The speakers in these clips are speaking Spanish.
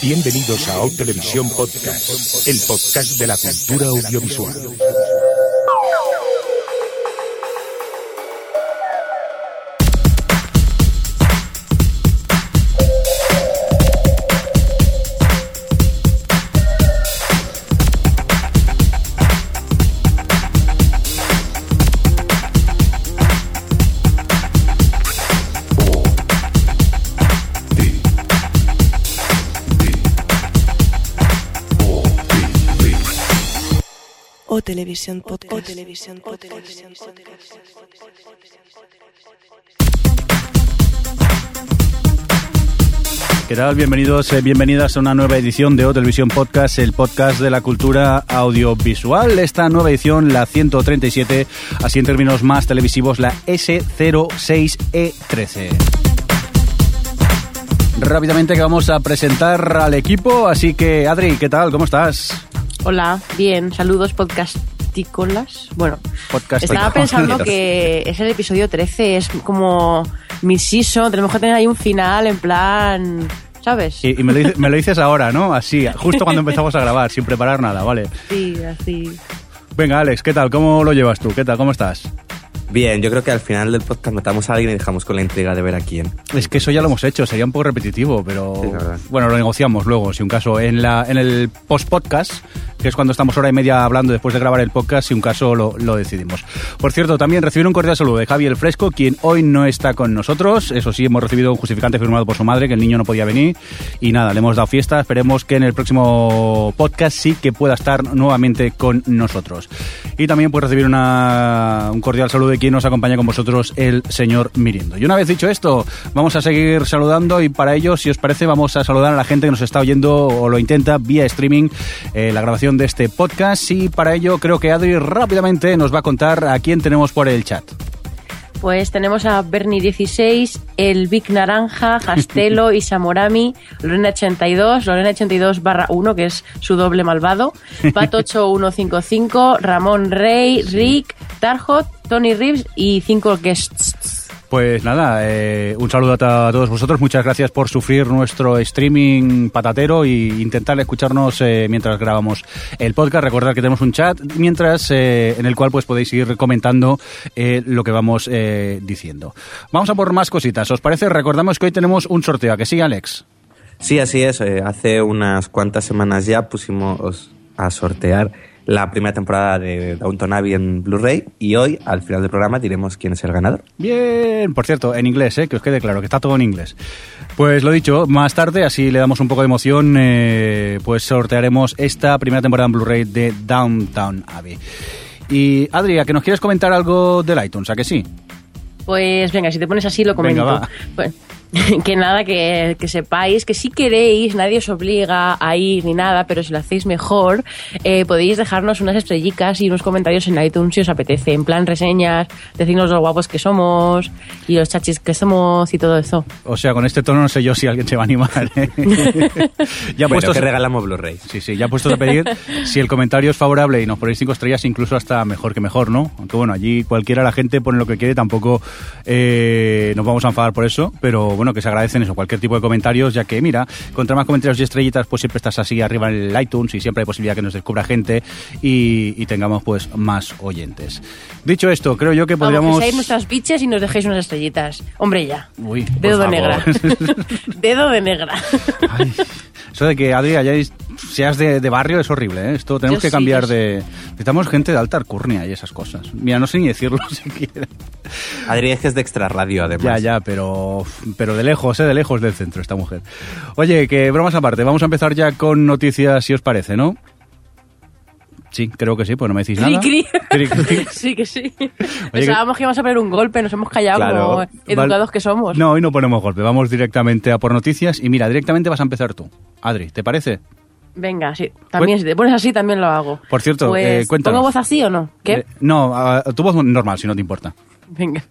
Bienvenidos a O Televisión Podcast, el podcast de la cultura audiovisual. Televisión Podcast. O Televisión Podcast. ¿Qué tal? Bienvenidos, eh, bienvenidas a una nueva edición de O Televisión Podcast, el podcast de la cultura audiovisual. Esta nueva edición, la 137, así en términos más televisivos, la S06E13. Rápidamente que vamos a presentar al equipo, así que Adri, ¿qué tal? ¿Cómo estás? Hola, bien, saludos podcastícolas. Bueno, estaba pensando que es el episodio 13, es como mi season, tenemos que tener ahí un final en plan, ¿sabes? Y, y me, lo dices, me lo dices ahora, ¿no? Así, justo cuando empezamos a grabar, sin preparar nada, ¿vale? Sí, así. Venga, Alex, ¿qué tal? ¿Cómo lo llevas tú? ¿Qué tal? ¿Cómo estás? Bien, yo creo que al final del podcast matamos a alguien y dejamos con la intriga de ver a quién. Es que eso ya lo hemos hecho, sería un poco repetitivo, pero Sí, bueno, lo negociamos luego, si un caso. En, la, en el post-podcast, que es cuando estamos hora y media hablando después de grabar el podcast, si un caso lo, lo decidimos. Por cierto, también recibir un cordial saludo de Javi el Fresco, quien hoy no está con nosotros. Eso sí, hemos recibido un justificante firmado por su madre, que el niño no podía venir. Y nada, le hemos dado fiesta. Esperemos que en el próximo podcast sí que pueda estar nuevamente con nosotros. Y también pues recibir una, un cordial saludo de quien nos acompaña con vosotros, el señor Mirindo. Y una vez dicho esto, vamos a seguir saludando y para ello, si os parece, vamos a saludar a la gente que nos está oyendo o lo intenta vía streaming eh, la grabación de este podcast. Y para ello creo que Adri rápidamente nos va a contar a quién tenemos por el chat. Pues tenemos a Bernie16, el Big Naranja, Jastelo, Isamorami, Lorena82, Lorena82 barra 1, que es su doble malvado, Pat8155, Ramón Rey, Rick, Tarhot, Tony Reeves y cinco guests. Pues nada, eh, un saludo a, todos vosotros. Muchas gracias por sufrir nuestro streaming patatero y intentar escucharnos eh, mientras grabamos el podcast. Recordad que tenemos un chat mientras eh, en el cual pues podéis ir comentando eh, lo que vamos eh, diciendo. Vamos a por más cositas. ¿Os parece? Recordamos que hoy tenemos un sorteo. ¿A que sí, Alex? Sí, así es. eh, hace unas cuantas semanas ya pusimos a sortear la primera temporada de Downton Abbey en Blu-ray y hoy, al final del programa, diremos quién es el ganador. Bien, por cierto, en inglés, ¿eh? que os quede claro, que está todo en inglés. Pues lo dicho, más tarde, así le damos un poco de emoción, eh, pues sortearemos esta primera temporada en Blu-ray de Downtown Abbey. Y Adria, que nos quieres comentar algo del iTunes, ¿a que sí? Pues venga, si te pones así lo comento. Venga, va. Pues, que nada, que, que sepáis que si queréis, nadie os obliga a ir ni nada, pero si lo hacéis mejor, eh, podéis dejarnos unas estrellicas y unos comentarios en iTunes si os apetece, en plan reseñas, decirnos lo guapos que somos y los chachis que somos y todo eso. O sea, con este tono no sé yo si alguien se va a animar. ¿eh? ya Bueno, puestos que regalamos Blu-ray. Sí, sí, ya puestos a pedir, si el comentario es favorable y nos ponéis cinco estrellas, incluso hasta mejor que mejor, ¿no? Aunque bueno, allí cualquiera la gente pone lo que quiere, tampoco eh, nos vamos a enfadar por eso, pero bueno, que se agradecen eso, cualquier tipo de comentarios, ya que mira, contra más comentarios y estrellitas, pues siempre estás así arriba en el iTunes y siempre hay posibilidad que nos descubra gente y, y tengamos pues más oyentes. Dicho esto, creo yo que Vamos, podríamos... que seáis nuestras biches y nos dejéis unas estrellitas. Hombre, ya. Uy, Dedo de negra. Dedo de negra. Ay, eso de que Adri hayáis- seas de, de barrio es horrible, ¿eh? Esto tenemos Yo que sí, cambiar de... Necesitamos gente de alta alcurnia y esas cosas. Mira, no sé ni decirlo siquiera. Adri es que es de extra radio, además. Ya, ya, pero, pero de lejos, ¿eh? De lejos del centro esta mujer. Oye, que bromas aparte, vamos a empezar ya con noticias, si os parece, ¿no? Sí, creo que sí, pues no me decís nada. cri. Cri, cri. Sí que sí. que- Pensábamos que íbamos a poner un golpe, nos hemos callado Claro. como educados que somos. No, hoy no ponemos golpe, vamos directamente a por noticias y mira, directamente vas a empezar tú. Adri, ¿te parece? Venga, sí. También, si te pones así, también lo hago. Por cierto, pues, eh, cuéntanos. ¿Pongo voz así o no? ¿Qué? Eh, no, a- tu voz normal, si no te importa. Venga.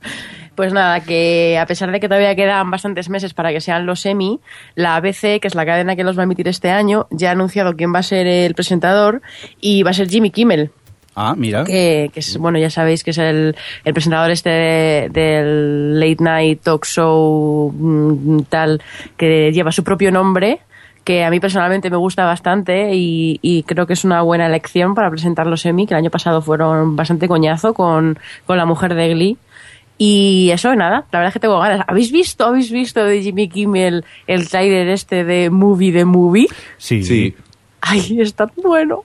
Pues nada, que a pesar de que todavía quedan bastantes meses para que sean los Emmy, la ABC, que es la cadena que los va a emitir este año, ya ha anunciado quién va a ser el presentador y va a ser Jimmy Kimmel. Ah, mira. que, que es, bueno, ya sabéis que es el, el presentador este de- del late night talk show mm, tal, que lleva su propio nombre, que a mí personalmente me gusta bastante y, y creo que es una buena elección para presentar los Emmy, que el año pasado fueron bastante coñazo con, con la mujer de Glee. Y eso, nada, la verdad es que tengo ganas. ¿Habéis visto, habéis visto de Jimmy Kimmel el trailer este de Movie de Movie? Sí. Sí. Ay, está tan bueno.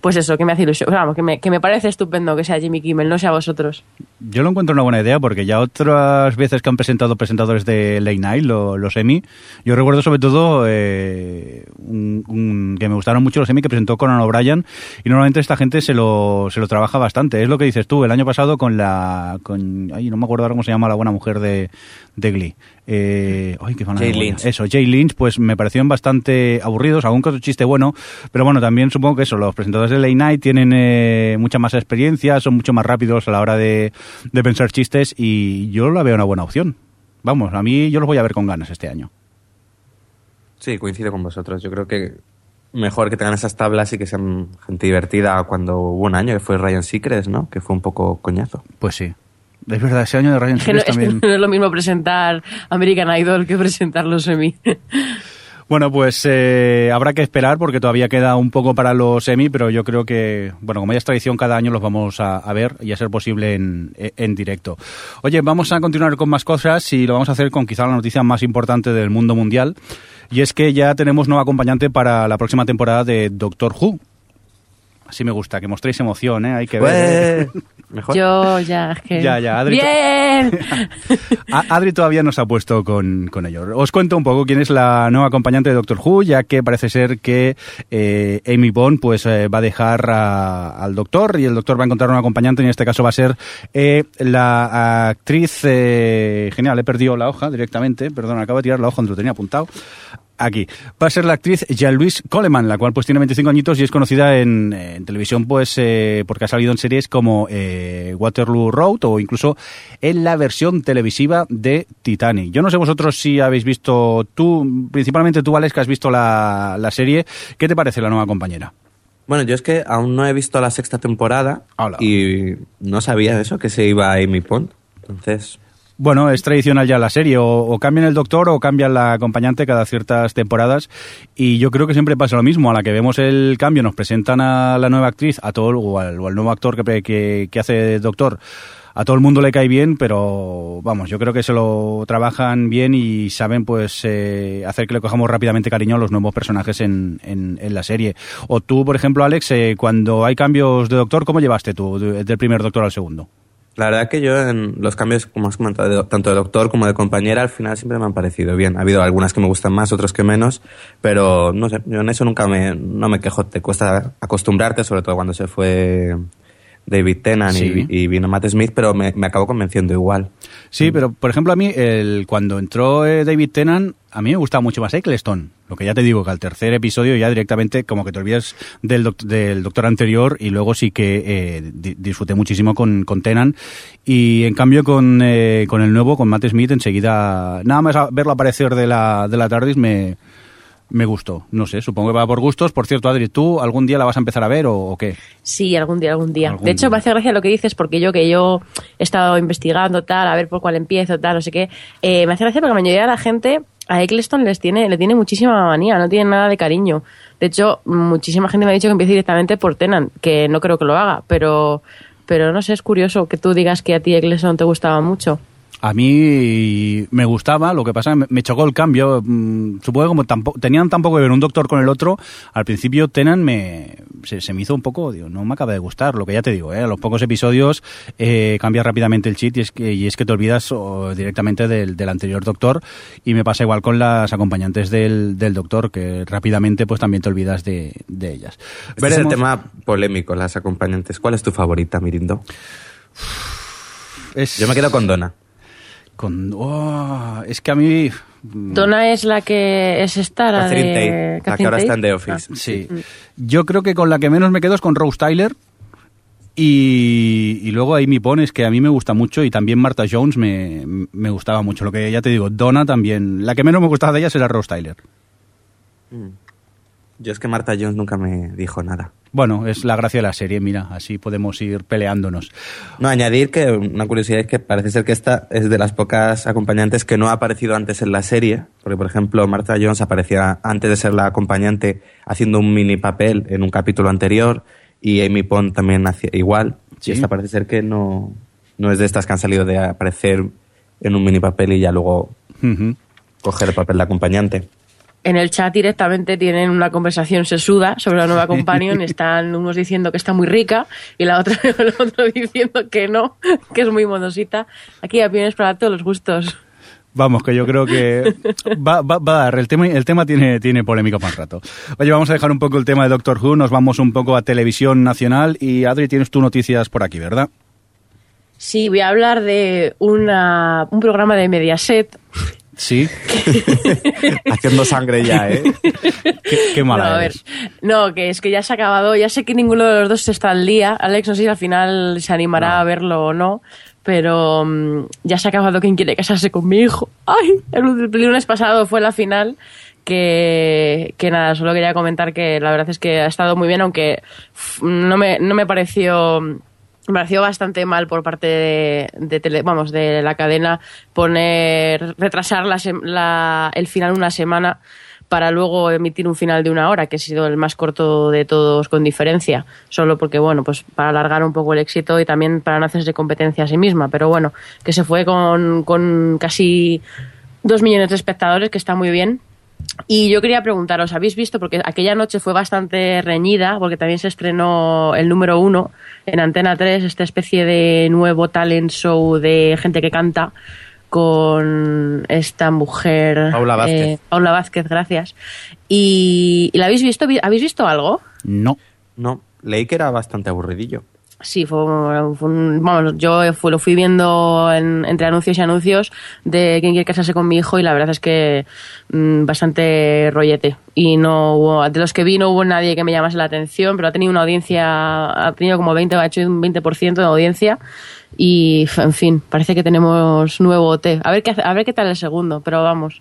Pues eso, que me hace ilusión. Vamos, que me, que me parece estupendo que sea Jimmy Kimmel, no sea vosotros. Yo lo encuentro una buena idea porque ya otras veces que han presentado presentadores de Late Night, lo- los Emmy, yo recuerdo sobre todo eh, un- que me gustaron mucho los Emmy que presentó Conan O'Brien y normalmente esta gente se lo, se lo trabaja bastante. Es lo que dices tú, el año pasado con la... Con, ay, no me acuerdo ahora cómo se llama la buena mujer de, de Glee. Eh, ay, qué Jay buena. Lynch. Eso, Jay Lynch, pues me parecieron bastante aburridos, algún otro chiste bueno, pero bueno, también supongo que eso, los presentadores de Late Night tienen eh, mucha más experiencia, son mucho más rápidos a la hora de, de pensar chistes y yo la veo una buena opción. Vamos, a mí yo los voy a ver con ganas este año. Sí, coincido con vosotros. Yo creo que mejor que tengan esas tablas y que sean gente divertida cuando hubo un año que fue Ryan Seacrest, ¿no? Que fue un poco coñazo. Pues sí. Es verdad, ese año de Ryan Es que no, Seacrest es que también... no es lo mismo presentar American Idol que presentar los Emmy. Bueno, pues eh, habrá que esperar porque todavía queda un poco para los semi, pero yo creo que, bueno, como ya es tradición, cada año los vamos a, a ver y a ser posible en, en directo. Oye, vamos a continuar con más cosas y lo vamos a hacer con quizá la noticia más importante del mundo mundial. Y es que ya tenemos nuevo acompañante para la próxima temporada de Doctor Who. Así me gusta, que mostréis emoción, ¿eh? Hay que ver. Pues, Mejor. Yo ya, es que... Ya, ya, Adri- ¡Bien! Adri todavía nos ha puesto con, con ello. Os cuento un poco quién es la nueva acompañante de Doctor Who, ya que parece ser que eh, Amy Bond pues, eh, va a dejar a- al Doctor y el Doctor va a encontrar un acompañante, y en este caso va a ser eh, la actriz... eh, genial, he perdido la hoja directamente, perdón, acabo de tirar la hoja donde lo tenía apuntado. Aquí. Va a ser la actriz Jean-Louise Coleman, la cual pues tiene 25 añitos y es conocida en, en televisión pues eh, porque ha salido en series como eh, Waterloo Road o incluso en la versión televisiva de Titanic. Yo no sé vosotros si habéis visto, tú, principalmente tú Alex, que has visto la, la serie, ¿qué te parece la nueva compañera? Bueno, yo es que aún no he visto la sexta temporada Hola. y no sabía eso, que se iba a Amy Pond. Entonces, Bueno, es tradicional ya la serie, o, o cambian el doctor o cambian la acompañante cada ciertas temporadas y yo creo que siempre pasa lo mismo, a la que vemos el cambio nos presentan a la nueva actriz, a todo o, al, o al nuevo actor que, que, hace doctor, a todo el mundo le cae bien, pero vamos, yo creo que se lo trabajan bien y saben pues eh, hacer que le cojamos rápidamente cariño a los nuevos personajes en, en, en la serie. O tú, por ejemplo, Alex, eh, cuando hay cambios de doctor, ¿cómo llevaste tú de- del primer doctor al segundo? La verdad que yo en los cambios, como has comentado, de- tanto de doctor como de compañera, al final siempre me han parecido bien. Ha habido algunas que me gustan más, otras que menos, pero no sé, yo en eso nunca me, no me quejo. Te cuesta acostumbrarte, sobre todo cuando se fue David Tennant Sí. y, y vino Matt Smith, pero me, me acabó convenciendo igual. Sí, pero por ejemplo a mí, el, cuando entró eh, David Tennant, a mí me gustaba mucho más Eccleston. Lo que ya te digo, que al tercer episodio ya directamente como que te olvidas del, doc- del doctor anterior y luego sí que eh, di- disfruté muchísimo con, con Tennant. Y en cambio con, eh, con el nuevo, con Matt Smith, enseguida, nada más a- verlo aparecer de la, de la TARDIS me, me gustó. No sé, supongo que va por gustos. Por cierto, Adri, ¿tú algún día la vas a empezar a ver o, o qué? Sí, algún día, algún día. Algún de hecho, día. me hace gracia lo que dices, porque yo que yo he estado investigando tal, a ver por cuál empiezo, tal, no sé qué. Eh, me hace gracia porque la mayoría de la gente a Eccleston les tiene, le tiene muchísima manía, no tiene nada de cariño. De hecho, muchísima gente me ha dicho que empiece directamente por Tenan, que no creo que lo haga, pero, pero no sé, es curioso que tú digas que a ti Eccleston te gustaba mucho. A mí me gustaba, lo que pasa me, chocó el cambio. Mm, Supongo que como tampoco, tenían tampoco que ver un doctor con el otro, al principio Tenan me, se, se me hizo un poco, digo, no me acaba de gustar, lo que ya te digo, ¿eh? a los pocos episodios eh, cambia rápidamente el cheat y es que, y es que te olvidas directamente del, del anterior doctor y me pasa igual con las acompañantes del, del doctor, que rápidamente pues también te olvidas de, de ellas. Este es el tema polémico, las acompañantes. ¿Cuál es tu favorita, Mirindo? Es- Yo me quedo con Donna. Con- oh, es que a mí... mm, Donna es la que es esta, la Catherine de... Tate, la que ahora está en. The Office. Sí. Yo creo que con la que menos me quedo es con Rose Tyler. Y, y luego Amy Pones, que a mí me gusta mucho, y también Martha Jones me, me gustaba mucho. Lo que ya te digo, Donna también. La que menos me gustaba de ellas era Rose Tyler. Yo es que Martha Jones nunca me dijo nada. bueno, es la gracia de la serie, mira, así podemos ir peleándonos. No, añadir que una curiosidad es que parece ser que esta es de las pocas acompañantes que no ha aparecido antes en la serie, porque por ejemplo Martha Jones aparecía antes de ser la acompañante haciendo un mini papel en un capítulo anterior y Amy Pond también hacía igual. Sí. Y esta parece ser que no, no es de estas que han salido de aparecer en un mini papel y ya luego coger el papel de acompañante. En el chat directamente tienen una conversación sesuda sobre la nueva companion. Están unos diciendo que está muy rica y la otra, el otro diciendo que no, que es muy monosita. Aquí opiniones para todos los gustos. Vamos, que yo creo que va, va- va a dar. El tema, el tema tiene, tiene polémica para un rato. Oye, vamos a dejar un poco el tema de Doctor Who, nos vamos un poco a televisión nacional y Adri, tienes tú noticias por aquí, ¿verdad? Sí, voy a hablar de una, un programa de Mediaset Sí. Haciendo sangre ya, ¿eh? Qué, qué mala no, a ver, no, que es que ya se ha acabado. Ya sé que ninguno de los dos está al día. Alex, no sé si al final se animará a verlo o no. Pero mm, ya se ha acabado quien quiere casarse con mi hijo. ¡Ay! El, el lunes pasado fue la final. Que, que nada, solo quería comentar que la verdad es que ha estado muy bien, aunque no me, no me pareció. Me pareció bastante mal por parte de, de tele- vamos, de la cadena poner, retrasar la la- el final una semana para luego emitir un final de una hora, que ha sido el más corto de todos con diferencia, solo porque, bueno, pues para alargar un poco el éxito y también para no hacerse competencia a sí misma, pero bueno, que se fue con, con casi dos millones de espectadores, que está muy bien. Y yo quería preguntaros, ¿habéis visto? Porque aquella noche fue bastante reñida, porque también se estrenó el número uno en Antena 3, esta especie de nuevo talent show de gente que canta con esta mujer. Paula Vázquez. eh, Paula Vázquez, gracias. ¿Y, y la habéis visto? ¿Habéis visto algo? No. No, leí que era bastante aburridillo. Sí, fue, fue un- vamos, yo fue- lo fui viendo en- entre anuncios y anuncios de quién quiere casarse con mi hijo y la verdad es que mm, bastante rollete. Y no hubo, de los que vi no hubo nadie que me llamase la atención, pero ha tenido una audiencia, ha tenido como 20, ha hecho un 20% de audiencia y, en fin, parece que tenemos nuevo OT. A ver qué, a ver qué tal el segundo, pero vamos,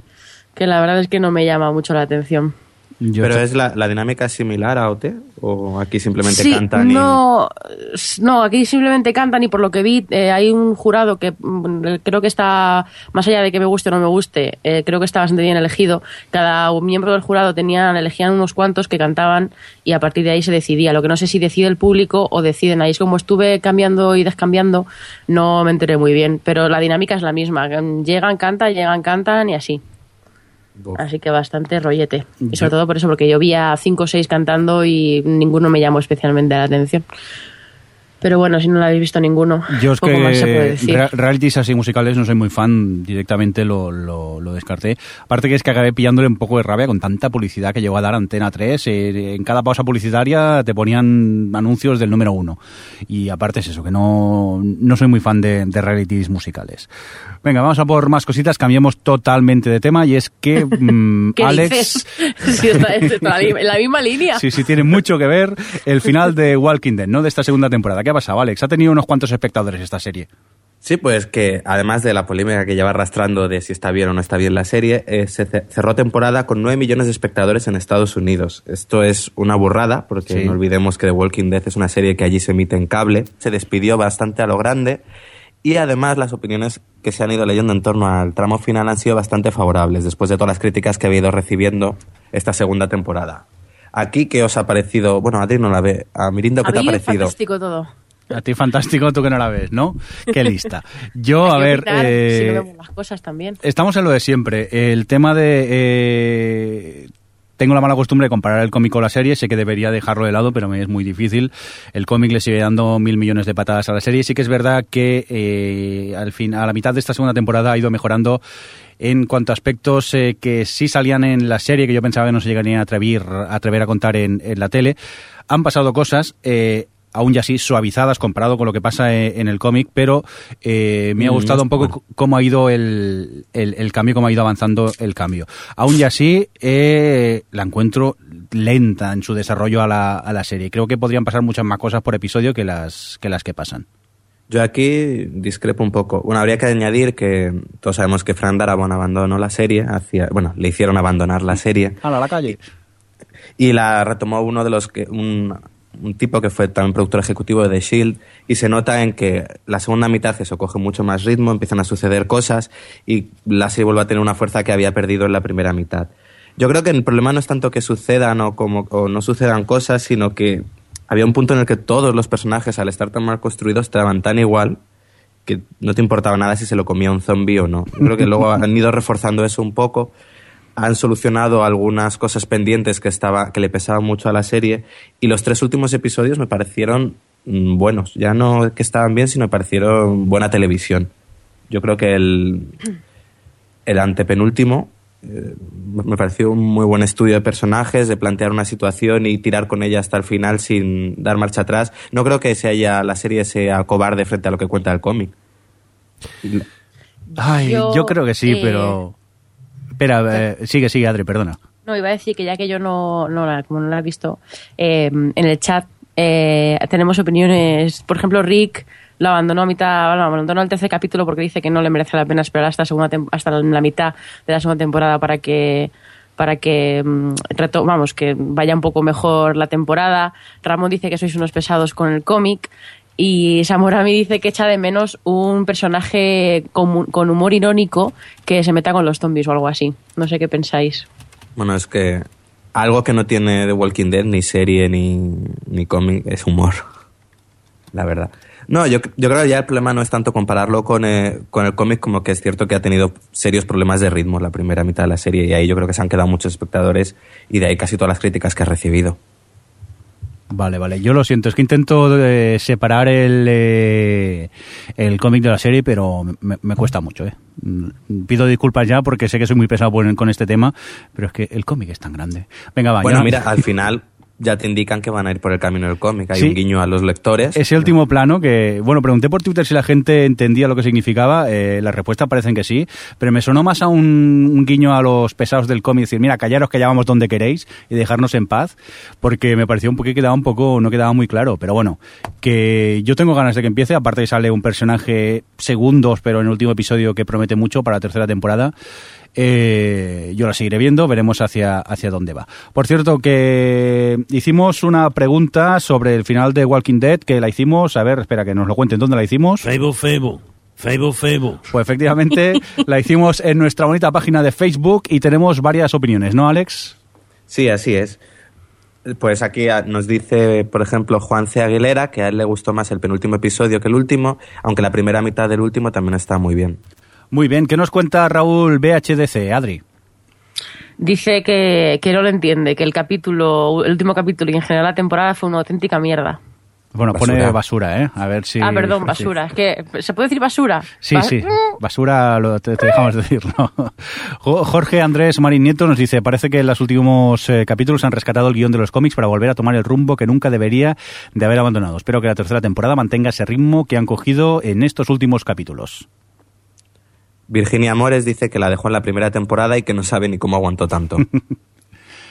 que la verdad es que no me llama mucho la atención. Yo ¿Pero es la, la dinámica similar a OT? ¿O aquí simplemente Sí, cantan y...? no, s- no, aquí simplemente cantan y por lo que vi eh, hay un jurado que mm, creo que está, más allá de que me guste o no me guste, eh, creo que está bastante bien elegido. Cada miembro del jurado tenían, elegían unos cuantos que cantaban y a partir de ahí se decidía. Lo que no sé si decide el público o deciden ahí. Es como estuve cambiando y descambiando, no me enteré muy bien, pero la dinámica es la misma. Llegan, cantan, llegan, cantan y así. Así que bastante rollete. Y sobre todo por eso, porque yo vi a cinco o seis cantando y ninguno me llamó especialmente la atención. Pero bueno, si no lo habéis visto ninguno, Yo es poco más se puede que decir. rea- realities así musicales no soy muy fan, directamente lo, lo, lo descarté. Aparte que es que acabé pillándole un poco de rabia con tanta publicidad que llegó a dar Antena 3. eh, en cada pausa publicitaria te ponían anuncios del número uno. Y aparte es eso, que no, no soy muy fan de, de realities musicales. Venga, vamos a por más cositas, cambiamos totalmente de tema y es que mm, ¿Qué Alex... dices? Sí, está, está en la misma línea. Sí, sí, tiene mucho que ver el final de Walking Dead, ¿no? De esta segunda temporada. ¿Qué pasado, Alex? Ha tenido unos cuantos espectadores esta serie. Sí, pues que además de la polémica que lleva arrastrando de si está bien o no está bien la serie, eh, se ce- cerró temporada con 9 millones de espectadores en Estados Unidos. Esto es una burrada, porque Sí. no olvidemos que The Walking Dead es una serie que allí se emite en cable. Se despidió bastante a lo grande y además las opiniones que se han ido leyendo en torno al tramo final han sido bastante favorables, después de todas las críticas que ha ido recibiendo esta segunda temporada. Aquí, ¿qué os ha parecido? Bueno, a ti no la ve. A Mirindo, ¿qué A te ha parecido? fantástico todo. A ti fantástico, tú que no la ves, ¿no? Qué lista. Yo, a ver, opinar, eh, si no vemos las cosas también. estamos en lo de siempre. El tema de... eh, tengo la mala costumbre de comparar el cómic con la serie, sé que debería dejarlo de lado, pero me es muy difícil. El cómic le sigue dando mil millones de patadas a la serie. Sí que es verdad que eh, al fin, a la mitad de esta segunda temporada ha ido mejorando en cuanto a aspectos eh, que sí salían en la serie, que yo pensaba que no se llegarían a atrever, a atrever a contar en, en la tele. Han pasado cosas, eh, aún ya así suavizadas comparado con lo que pasa eh, en el cómic, pero eh, me ha Mm, gustado un poco cómo ha ido el, el, el cambio, cómo ha ido avanzando el cambio. Aún y así, eh, la encuentro lenta en su desarrollo a la, a la serie. Creo que podrían pasar muchas más cosas por episodio que las que, las que pasan. Yo aquí discrepo un poco. Bueno, habría que añadir que todos sabemos que Fran Darabont abandonó la serie, hacia, bueno, le hicieron abandonar la serie A la calle. y la retomó uno de los que un, un tipo que fue también productor ejecutivo de The Shield y se nota en que la segunda mitad eso coge mucho más ritmo, empiezan a suceder cosas y la serie vuelve a tener una fuerza que había perdido en la primera mitad. Yo creo que el problema no es tanto que sucedan o, como, o no sucedan cosas, sino que había un punto en el que todos los personajes, al estar tan mal construidos, estaban tan igual que no te importaba nada si se lo comía un zombie o no. Creo que luego han ido reforzando eso un poco, han solucionado algunas cosas pendientes que, estaba, que le pesaban mucho a la serie y los tres últimos episodios me parecieron mm, buenos. Ya no que estaban bien, sino me parecieron buena televisión. Yo creo que el, el antepenúltimo eh, me pareció un muy buen estudio de personajes, de plantear una situación y tirar con ella hasta el final sin dar marcha atrás. No creo que se haya, la serie sea cobarde frente a lo que cuenta el cómic. Ay, yo, Yo, creo que sí, eh, pero... Espera, eh, sigue, sigue, Adri, perdona. No, iba a decir que ya que yo no, no la, como no la he visto, eh, en el chat eh, tenemos opiniones. Por ejemplo, Rick lo abandonó a mitad, bueno, abandonó el tercer capítulo porque dice que no le merece la pena esperar hasta, segunda hasta la mitad de la segunda temporada para que para que mm, vamos que vaya un poco mejor la temporada. Ramón dice que sois unos pesados con el cómic y Samurami dice que echa de menos un personaje con, con humor irónico que se meta con los zombies o algo así. No sé qué pensáis. Bueno, es que algo que no tiene The Walking Dead, ni serie, ni, ni cómic, es humor. La verdad. No, yo, yo creo que ya el problema no es tanto compararlo con, eh, con el cómic como que es cierto que ha tenido serios problemas de ritmo la primera mitad de la serie y ahí yo creo que se han quedado muchos espectadores y de ahí casi todas las críticas que ha recibido. Vale, vale. Yo lo siento, es que intento eh, separar el, eh, el cómic de la serie, pero me, me cuesta mucho. ¿eh? Mm, Pido disculpas ya porque sé que soy muy pesado con, con este tema, pero es que el cómic es tan grande. Venga, va. bueno, ya- mira, al final ya te indican que van a ir por el camino del cómic. Hay Sí. un guiño a los lectores. Ese último plano que, bueno, pregunté por Twitter si la gente entendía lo que significaba, eh, la respuesta parecen que sí, pero me sonó más a un, un guiño a los pesados del cómic, decir, mira, callaros que ya vamos donde queréis y dejarnos en paz, porque me pareció un poco que quedaba un poco, no quedaba muy claro, pero bueno, que yo tengo ganas de que empiece, aparte sale un personaje segundos, pero en el último episodio que promete mucho para la tercera temporada, eh, yo la seguiré viendo, veremos hacia, hacia dónde va. Por cierto, que hicimos una pregunta sobre el final de Walking Dead, que la hicimos, a ver, espera que nos lo cuenten, ¿dónde la hicimos? Facebook, Facebook. Facebook, Facebook. Pues efectivamente la hicimos en nuestra bonita página de Facebook y tenemos varias opiniones, ¿no, Alex? Sí, así es. Pues aquí a- nos dice, por ejemplo, Juan C. Aguilera, que a él le gustó más el penúltimo episodio que el último, aunque la primera mitad del último también está muy bien. Muy bien, ¿qué nos cuenta Raúl BHDC, Adri? Dice que, que no lo entiende, que el capítulo, el último capítulo y en general la temporada fue una auténtica mierda. Bueno, Basura. pone basura, ¿eh? A ver si... ah, perdón, sí. basura. Es que, ¿se puede decir basura? Sí, sí, basura lo, te, te dejamos decirlo. Jo- Jorge Andrés Marín Nieto nos dice, parece que en los últimos eh, capítulos han rescatado el guion de los cómics para volver a tomar el rumbo que nunca debería de haber abandonado. Espero que la tercera temporada mantenga ese ritmo que han cogido en estos últimos capítulos. Virginia Mores dice que la dejó en la primera temporada y que no sabe ni cómo aguantó tanto.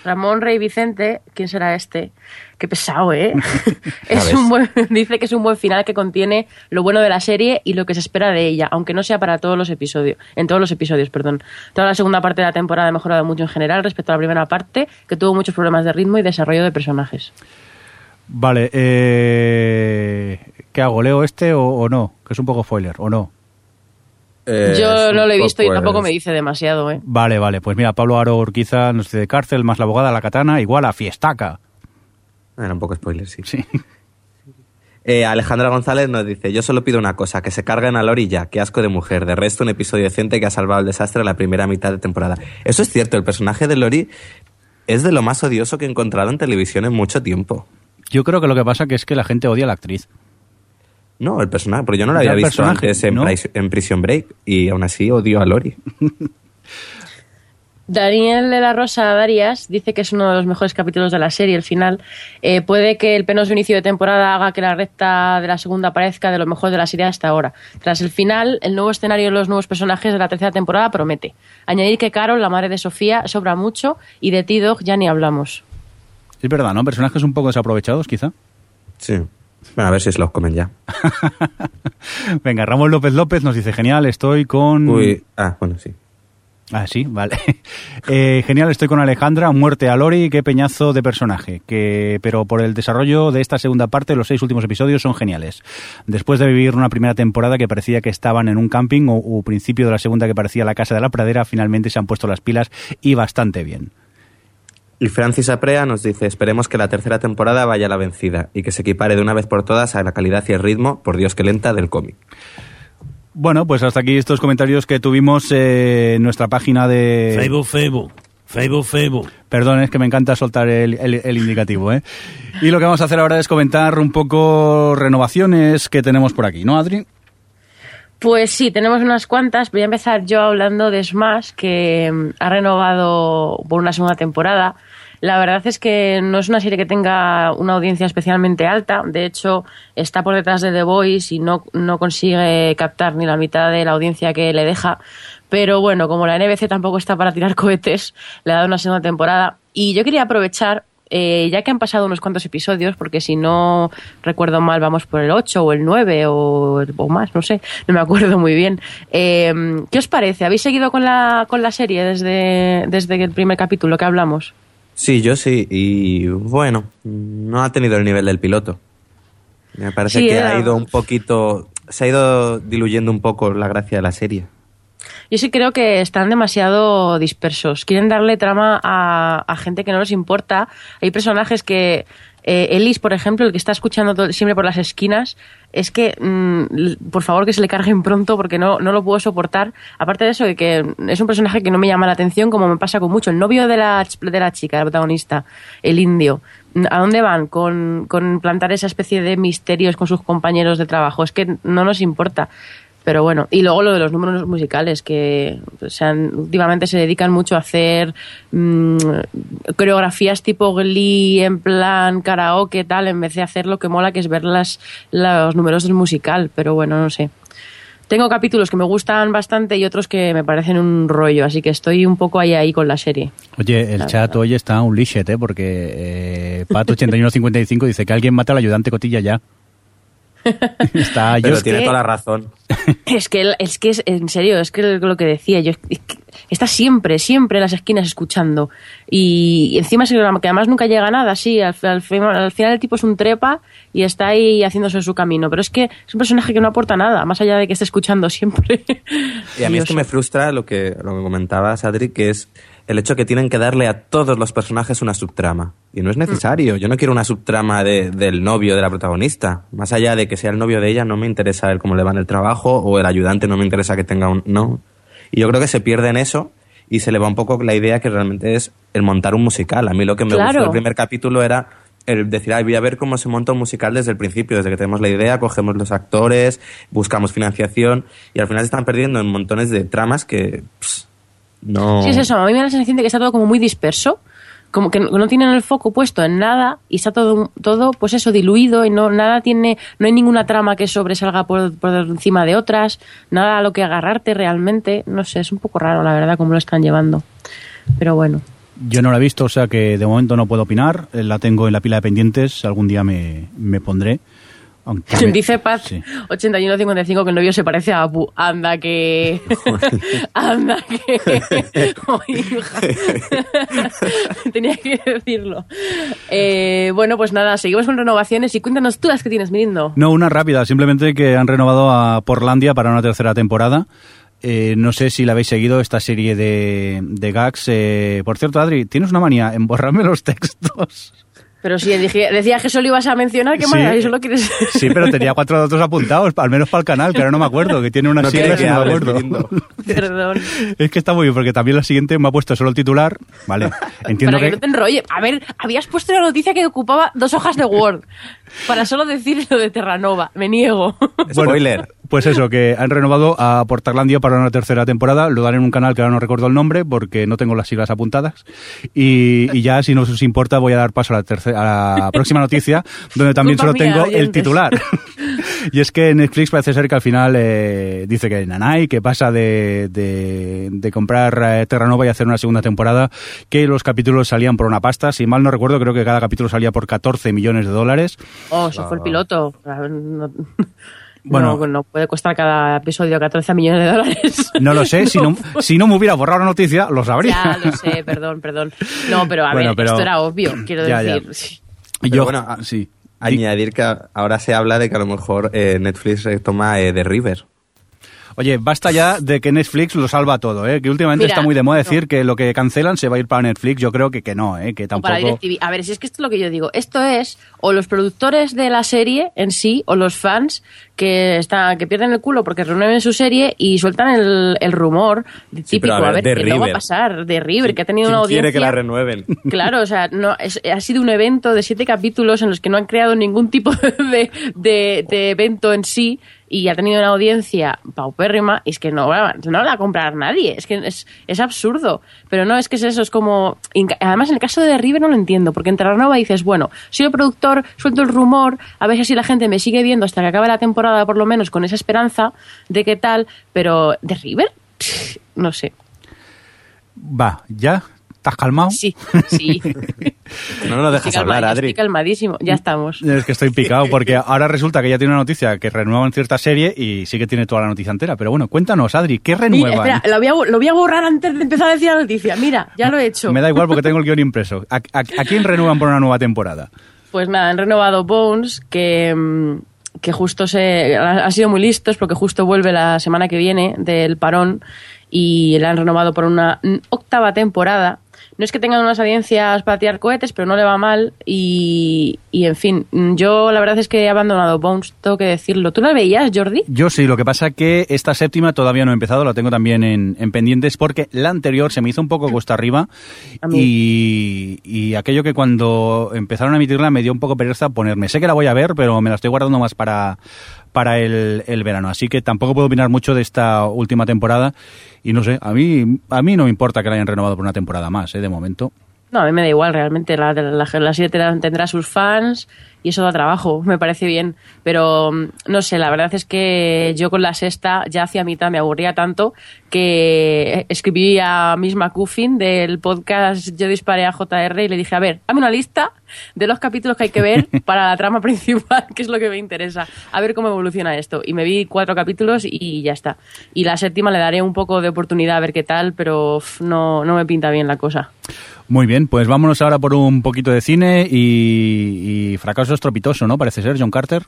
Ramón Rey Vicente, ¿quién será este? Qué pesado, ¿eh? Es un buen, dice que es un buen final que contiene lo bueno de la serie y lo que se espera de ella, aunque no sea para todos los episodios, en todos los episodios, perdón. Toda la segunda parte de la temporada ha mejorado mucho en general respecto a la primera parte, que tuvo muchos problemas de ritmo y desarrollo de personajes. Vale, eh, ¿qué hago? ¿Leo este o, o no? Que es un poco spoiler, ¿o no? Eh, Yo no lo he visto y poco, tampoco me dice demasiado, ¿eh? Vale, vale, pues mira, Pablo Aro Urquiza nos dice cárcel más la abogada, la katana, igual a fiestaca. Era un poco spoiler, sí. Sí. Eh, Alejandra González nos dice, yo solo pido una cosa, que se carguen a Lori ya, qué asco de mujer. De resto, un episodio decente que ha salvado el desastre en la primera mitad de temporada. Eso es cierto, el personaje de Lori es de lo más odioso que he encontrado en televisión en mucho tiempo. Yo creo que lo que pasa que es que la gente odia a la actriz. No, el personaje, pero yo no lo había visto personaje, antes en, ¿no? Pris- en Prison Break y aún así odio a Lori. Daniel de la Rosa Darias dice que es uno de los mejores capítulos de la serie, el final. Eh, puede que el penoso inicio de temporada haga que la recta de la segunda parezca de lo mejor de la serie hasta ahora. Tras el final, el nuevo escenario y los nuevos personajes de la tercera temporada promete. Añadir que Carol, la madre de Sofía, sobra mucho y de T-Dog ya ni hablamos. Es verdad, ¿no? Personajes un poco desaprovechados, quizá. Sí. Bueno, a ver si se los comen ya. Venga, Ramón López López nos dice, genial, estoy con... Uy, ah, bueno, sí. Ah, sí, vale. Eh, genial, estoy con Alejandra. Muerte a Lori, qué peñazo de personaje. Que, pero por el desarrollo de esta segunda parte, los seis últimos episodios son geniales. Después de vivir una primera temporada que parecía que estaban en un camping o, o principio de la segunda que parecía la casa de la pradera, finalmente se han puesto las pilas y bastante bien. Y Francis Aprea nos dice, esperemos que la tercera temporada vaya a la vencida y que se equipare de una vez por todas a la calidad y el ritmo, por Dios que lenta, del cómic. Bueno, pues hasta aquí estos comentarios que tuvimos eh, en nuestra página de... Facebook, Facebook. Facebook, Facebook. Perdón, es que me encanta soltar el, el- el indicativo, ¿eh? Y lo que vamos a hacer ahora es comentar un poco renovaciones que tenemos por aquí, ¿no, Adri? Pues sí, tenemos unas cuantas. Voy a empezar yo hablando de Smash, que mm, ha renovado por una segunda temporada. La verdad es que no es una serie que tenga una audiencia especialmente alta. De hecho, está por detrás de The Voice y no, no consigue captar ni la mitad de la audiencia que le deja. Pero bueno, como la NBC tampoco está para tirar cohetes, le ha dado una segunda temporada. Y yo quería aprovechar eh, ya que han pasado unos cuantos episodios, porque si no recuerdo mal, vamos por el 8 o el 9 o, o más, no sé, no me acuerdo muy bien. Eh, ¿Qué os parece? ¿Habéis seguido con la, con la serie desde, desde el primer capítulo que hablamos? Sí, yo sí. Y bueno, no ha tenido el nivel del piloto. Me parece Sí, que era- ha ido un poquito... Se ha ido diluyendo un poco la gracia de la serie. Yo sí creo que están demasiado dispersos. Quieren darle trama a, gente que no les importa. Hay personajes que. Eh, Ellis, por ejemplo, el que está escuchando siempre por las esquinas, es que, mm, por favor, que se le carguen pronto porque no, no lo puedo soportar. Aparte de eso, que es un personaje que no me llama la atención, como me pasa con mucho. El novio de la, de la chica, la protagonista, el indio. ¿A dónde van con, con plantar esa especie de misterios con sus compañeros de trabajo? Es que no nos importa. Pero bueno, y luego lo de los números musicales, que o sea, últimamente se dedican mucho a hacer mm, coreografías tipo Glee, en plan karaoke, tal, en vez de hacer lo que mola, que es ver las, los números del musical. Pero bueno, no sé. Tengo capítulos que me gustan bastante y otros que me parecen un rollo, así que estoy un poco ahí ahí con la serie. Oye, el La chat verdad. hoy está un lichet, ¿eh? Porque eh, Pato8155 dice que alguien mata al ayudante Cotilla ya. está yo Pero tiene que- toda la razón. Es que, es que es, en serio, es que lo que decía yo, es que está siempre, siempre en las esquinas escuchando. Y, encima, es que además nunca llega a nada, sí, al, al final, al final el tipo es un trepa y está ahí haciéndose su camino. Pero es que es un personaje que no aporta nada, más allá de que esté escuchando siempre. Y a mí es que me frustra lo que, lo que comentabas, Adri, que es el hecho que tienen que darle a todos los personajes una subtrama. Y no es necesario. Yo no quiero una subtrama de- del novio de la protagonista. Más allá de que sea el novio de ella, no me interesa el cómo le va en el trabajo o el ayudante no me interesa que tenga un... No. Y yo creo que se pierde en eso y se le va un poco la idea que realmente es el montar un musical. A mí lo que me Claro. gustó del primer capítulo era el decir, ay, voy a ver cómo se monta un musical desde el principio, desde que tenemos la idea, cogemos los actores, buscamos financiación y al final se están perdiendo en montones de tramas que ps, no... Sí, es eso. A mí me da la sensación de que está todo como muy disperso, como que no tienen el foco puesto en nada y está todo, todo pues eso, diluido y no nada tiene, no hay ninguna trama que sobresalga por, por encima de otras, nada a lo que agarrarte realmente. No sé, es un poco raro, la verdad, cómo lo están llevando. Pero bueno. Yo no la he visto, o sea que de momento no puedo opinar. Eh, La tengo en la pila de pendientes, algún día me, me pondré. Aunque Dice Paz Sí. 8155 que el novio se parece a Apu. Anda que. Anda que. Ay, hija. Tenía que decirlo. Eh, bueno, pues nada, seguimos con renovaciones y cuéntanos tú las que tienes, Mirindo. No, una rápida, simplemente que han renovado a Portlandia para una tercera temporada. Eh, no sé si la habéis seguido, esta serie de, de gags. Eh, por cierto, Adri, tienes una manía en borrarme los textos. Pero si dije, decía que solo ibas a mencionar, ¿qué Sí. solo quieres.? Sí, pero tenía cuatro datos apuntados, al menos para el canal, que ahora no me acuerdo, que tiene unas No y que no me acuerdo. Perdón. Es que está muy bien, porque también la siguiente me ha puesto solo el titular. Vale, entiendo para que, que... no te enrolle. A ver, habías puesto la noticia que ocupaba dos hojas de Word. Para solo decir lo de Terranova. Me niego. Spoiler. Pues eso, que han renovado a Portlandia para una tercera temporada. Lo dan en un canal que ahora no recuerdo el nombre porque no tengo las siglas apuntadas. Y, y ya, si no os importa, voy a dar paso a la, tercera, a la próxima noticia, donde también Culpa solo mía, tengo el titular. y es que Netflix parece ser que al final eh, dice que Nanai, que pasa de, de, de comprar eh, Terranova y hacer una segunda temporada, que los capítulos salían por una pasta. Si mal no recuerdo, creo que cada capítulo salía por 14 millones de dólares. Oh, eso fue el piloto. A ver, no- Bueno. no, no puede costar cada episodio 14 millones de dólares. No lo sé, si no, si no me hubiera borrado la noticia, lo sabría. Ya lo sé, perdón, perdón. No, pero a Bueno, ver, pero- esto era obvio, quiero Ya, ya. decir. Pero Yo, bueno, a- sí. Añadir que ahora se habla de que a lo mejor eh, Netflix retoma eh, The River. Oye, basta ya de que Netflix lo salva todo, ¿eh? Que últimamente Mira, está muy de moda no. decir que lo que cancelan se va a ir para Netflix. Yo creo que, que no, ¿eh? Que O para tampoco... DirecTV. A ver, si es que esto es lo que yo digo. Esto es o los productores de la serie en sí o los fans que están que pierden el culo porque renueven su serie y sueltan el, el rumor típico. Sí, a a ver, de que no va a River. pasar. De River, que ha tenido ¿Quién una audiencia... quiere que la renueven? Claro, o sea, no, es- ha sido un evento de siete capítulos en los que no han creado ningún tipo de, de- de evento en sí y ha tenido una audiencia paupérrima y es que no, va- no va a comprar nadie. Es que es, absurdo. Pero no, es que es eso, es como... Además, en el caso de River no lo entiendo, porque en Terranova dices, bueno, soy el productor, suelto el rumor, a ver si la gente me sigue viendo hasta que acabe la temporada, por lo menos, con esa esperanza de qué tal, pero ¿de River? No sé. Va, ¿ya? ¿Estás calmado? Sí, sí. No nos dejas Estoy hablar, calma- Adri. Estoy calmadísimo, ya estamos. Es que estoy picado porque ahora resulta que ya tiene una noticia que renuevan cierta serie y sí que tiene toda la noticia entera. Pero bueno, cuéntanos, Adri, ¿qué Mira, renuevan? espera, lo voy, a, lo voy a borrar antes de empezar a decir la noticia. Mira, ya lo he hecho. Me da igual porque tengo el guion impreso. ¿A, a, a quién renuevan por una nueva temporada? Pues nada, han renovado Bones, que, mm, que justo se. Han sido muy listos porque justo vuelve la semana que viene del parón y la han renovado por una octava temporada. No es que tengan unas audiencias para tirar cohetes, pero no le va mal. Y, y en fin, mm, yo la verdad es que he abandonado Bones, tengo que decirlo. ¿Tú la veías, Jordi? Yo sí, lo que pasa que esta séptima todavía no he empezado, la tengo también en, en pendientes porque la anterior se me hizo un poco cuesta arriba y, y aquello que cuando empezaron a emitirla me dio un poco pereza ponerme. Sé que la voy a ver, pero me la estoy guardando más para, para el, el verano, así que tampoco puedo opinar mucho de esta última temporada y no sé, a mí, a mí no me importa que la hayan renovado por una temporada más, ¿eh? de momento. No, a mí me da igual, realmente. La, la, la serie tendrá, sus fans y eso da trabajo, me parece bien. Pero mm, no sé, la verdad es que yo con la sexta, ya hacia mitad, me aburría tanto que escribí a Miss McCuffin del podcast Yo disparé a JR y le dije, a ver, dame una lista de los capítulos que hay que ver para la trama principal, que es lo que me interesa. A ver cómo evoluciona esto. Y me vi cuatro capítulos y ya está. Y la séptima le daré un poco de oportunidad a ver qué tal, pero no, no me pinta bien la cosa. Muy bien, pues vámonos ahora por un poquito de cine y, y fracaso estrepitoso, ¿no? Parece ser, John Carter.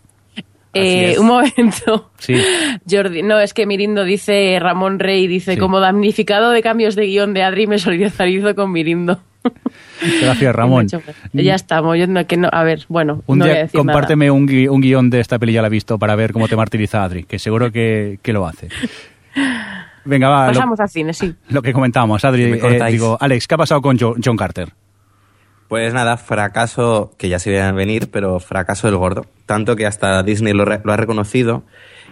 Eh, un momento. Sí. Jordi, no, es que Mirindo dice, Ramón Rey dice, Sí. como damnificado de cambios de guion de Adri, me solidarizo con Mirindo. Gracias, Ramón. Ya estamos, yo no, que no, a ver, bueno, Un no voy a día decir compárteme un, gui- un guion de esta peli, ya la he visto, para ver cómo te martiriza Adri, que seguro que, que lo hace. Venga, va, nada. lo, Pasamos al cine, sí. lo que comentábamos, Adri. Me eh, digo, Alex, ¿qué ha pasado con Jo- John Carter? Pues nada, fracaso que ya se veía venir, pero fracaso del gordo. Tanto que hasta Disney lo, re- lo ha reconocido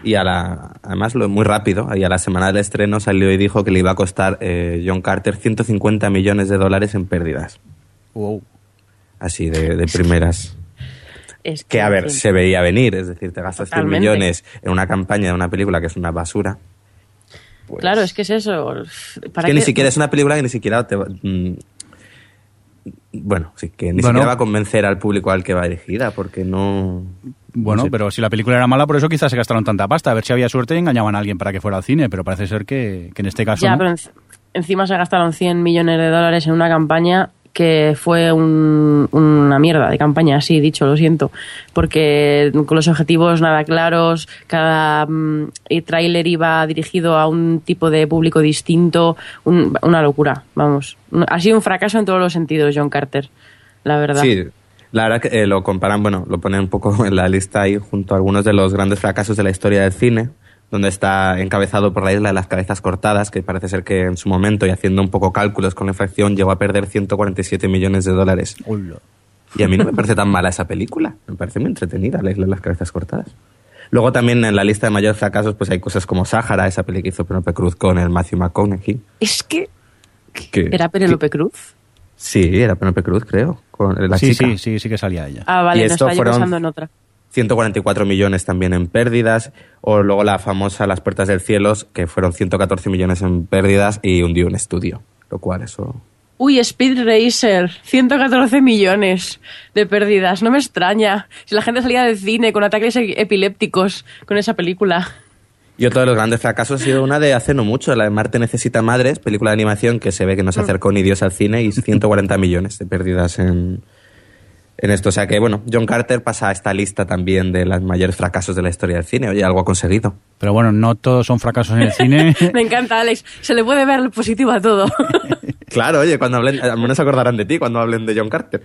y a la, además lo muy rápido. Y a la semana del estreno salió y dijo que le iba a costar eh, John Carter 150 millones de dólares en pérdidas. Así de, de primeras. Es Que a ver, se veía venir. Es decir, te gastas 100 Totalmente. millones en una campaña de una película que es una basura. Pues, Claro, es que es eso. es ¿Para que ni siquiera es una película que ni siquiera te va- mm, bueno, sí, que ni Bueno. siquiera va a convencer al público al que va dirigida, porque no... Bueno, no sé. pero si la película era mala, por eso quizás se gastaron tanta pasta. A ver si había suerte y engañaban a alguien para que fuera al cine, pero parece ser que, que en este caso Ya, no. pero enci- encima se gastaron 100 millones de dólares en una campaña que fue un- una mierda de campaña, así dicho, lo siento, porque con los objetivos nada claros, cada y tráiler iba dirigido a un tipo de público distinto, un- una locura, vamos. Ha sido un fracaso en todos los sentidos, John Carter, la verdad. Sí, la verdad que eh, lo comparan, bueno, lo ponen un poco en la lista ahí junto a algunos de los grandes fracasos de la historia del cine, donde está encabezado por la isla de las cabezas cortadas, que parece ser que en su momento, y haciendo un poco cálculos con la inflación, llegó a perder 147 millones de dólares. Hola. Y a mí no me parece tan mala esa película. Me parece muy entretenida, La isla de las cabezas cortadas. Luego también en la lista de mayores fracasos pues hay cosas como Sáhara, esa peli que hizo Penelope Cruz con el Matthew McConaughey. Es que Que, era Penélope Cruz. Sí, era Penelope Cruz, creo, con la Sí, chica. sí, sí, sí que salía ella. Ah, vale, Y no esto estaba yo fueron- pensando en otra. 144 millones también en pérdidas, o luego la famosa Las Puertas del Cielo, que fueron 114 millones en pérdidas y hundió un estudio, lo cual eso... Uy, Speed Racer, 114 millones de pérdidas. No me extraña. Si la gente salía del cine con ataques e- epilépticos con esa película. Y otro de los grandes fracasos ha sido una de hace no mucho, la de Marte necesita madres, película de animación que se ve que no se acercó ni Dios al cine y 140 millones de pérdidas en, en esto. O sea que, bueno, John Carter pasa a esta lista también de los mayores fracasos de la historia del cine. Oye, algo ha conseguido. Pero bueno, no todos son fracasos en el cine. Me encanta, Alex. Se le puede ver lo positivo a todo. Claro, oye, cuando hablen, al menos se acordarán de ti cuando hablen de John Carter.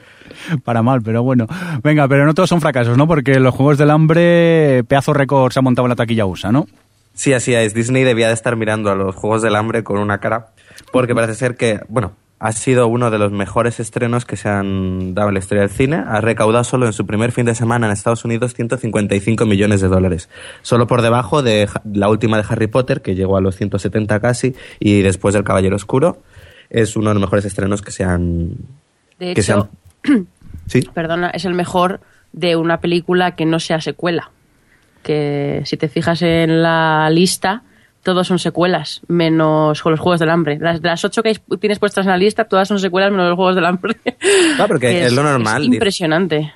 Para mal, pero bueno. Venga, pero no todos son fracasos, ¿no? Porque los Juegos del Hambre, pedazo récord se ha montado en la taquilla USA, ¿no? Sí, así es. Disney debía de estar mirando a los Juegos del Hambre con una cara, porque parece ser que, bueno, ha sido uno de los mejores estrenos que se han dado en la historia del cine. Ha recaudado solo en su primer fin de semana en Estados Unidos 155 millones de dólares. Solo por debajo de la última de Harry Potter, que llegó a los 170 casi, y después del Caballero Oscuro. Es uno de los mejores estrenos que se han... De que se hecho, han- Sí. perdona, es el mejor de una película que no sea secuela. Que si te fijas en la lista, todos son secuelas, menos con los Juegos del Hambre. Las, de las ocho que tienes puestas en la lista, todas son secuelas menos los Juegos del Hambre. Ah, porque Que es lo normal, Es impresionante.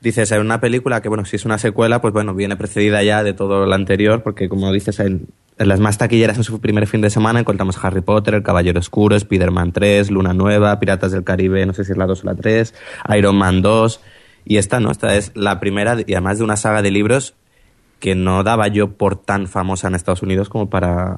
Dices, en una película que, bueno, si es una secuela, pues bueno, viene precedida ya de todo lo anterior, porque como dices, en, en las más taquilleras en su primer fin de semana encontramos Harry Potter, El Caballero Oscuro, Spider-Man 3, Luna Nueva, Piratas del Caribe, no sé si es la 2 o la 3, Iron Man 2, y esta, ¿no? Esta es la primera, y además de una saga de libros que no daba yo por tan famosa en Estados Unidos como para...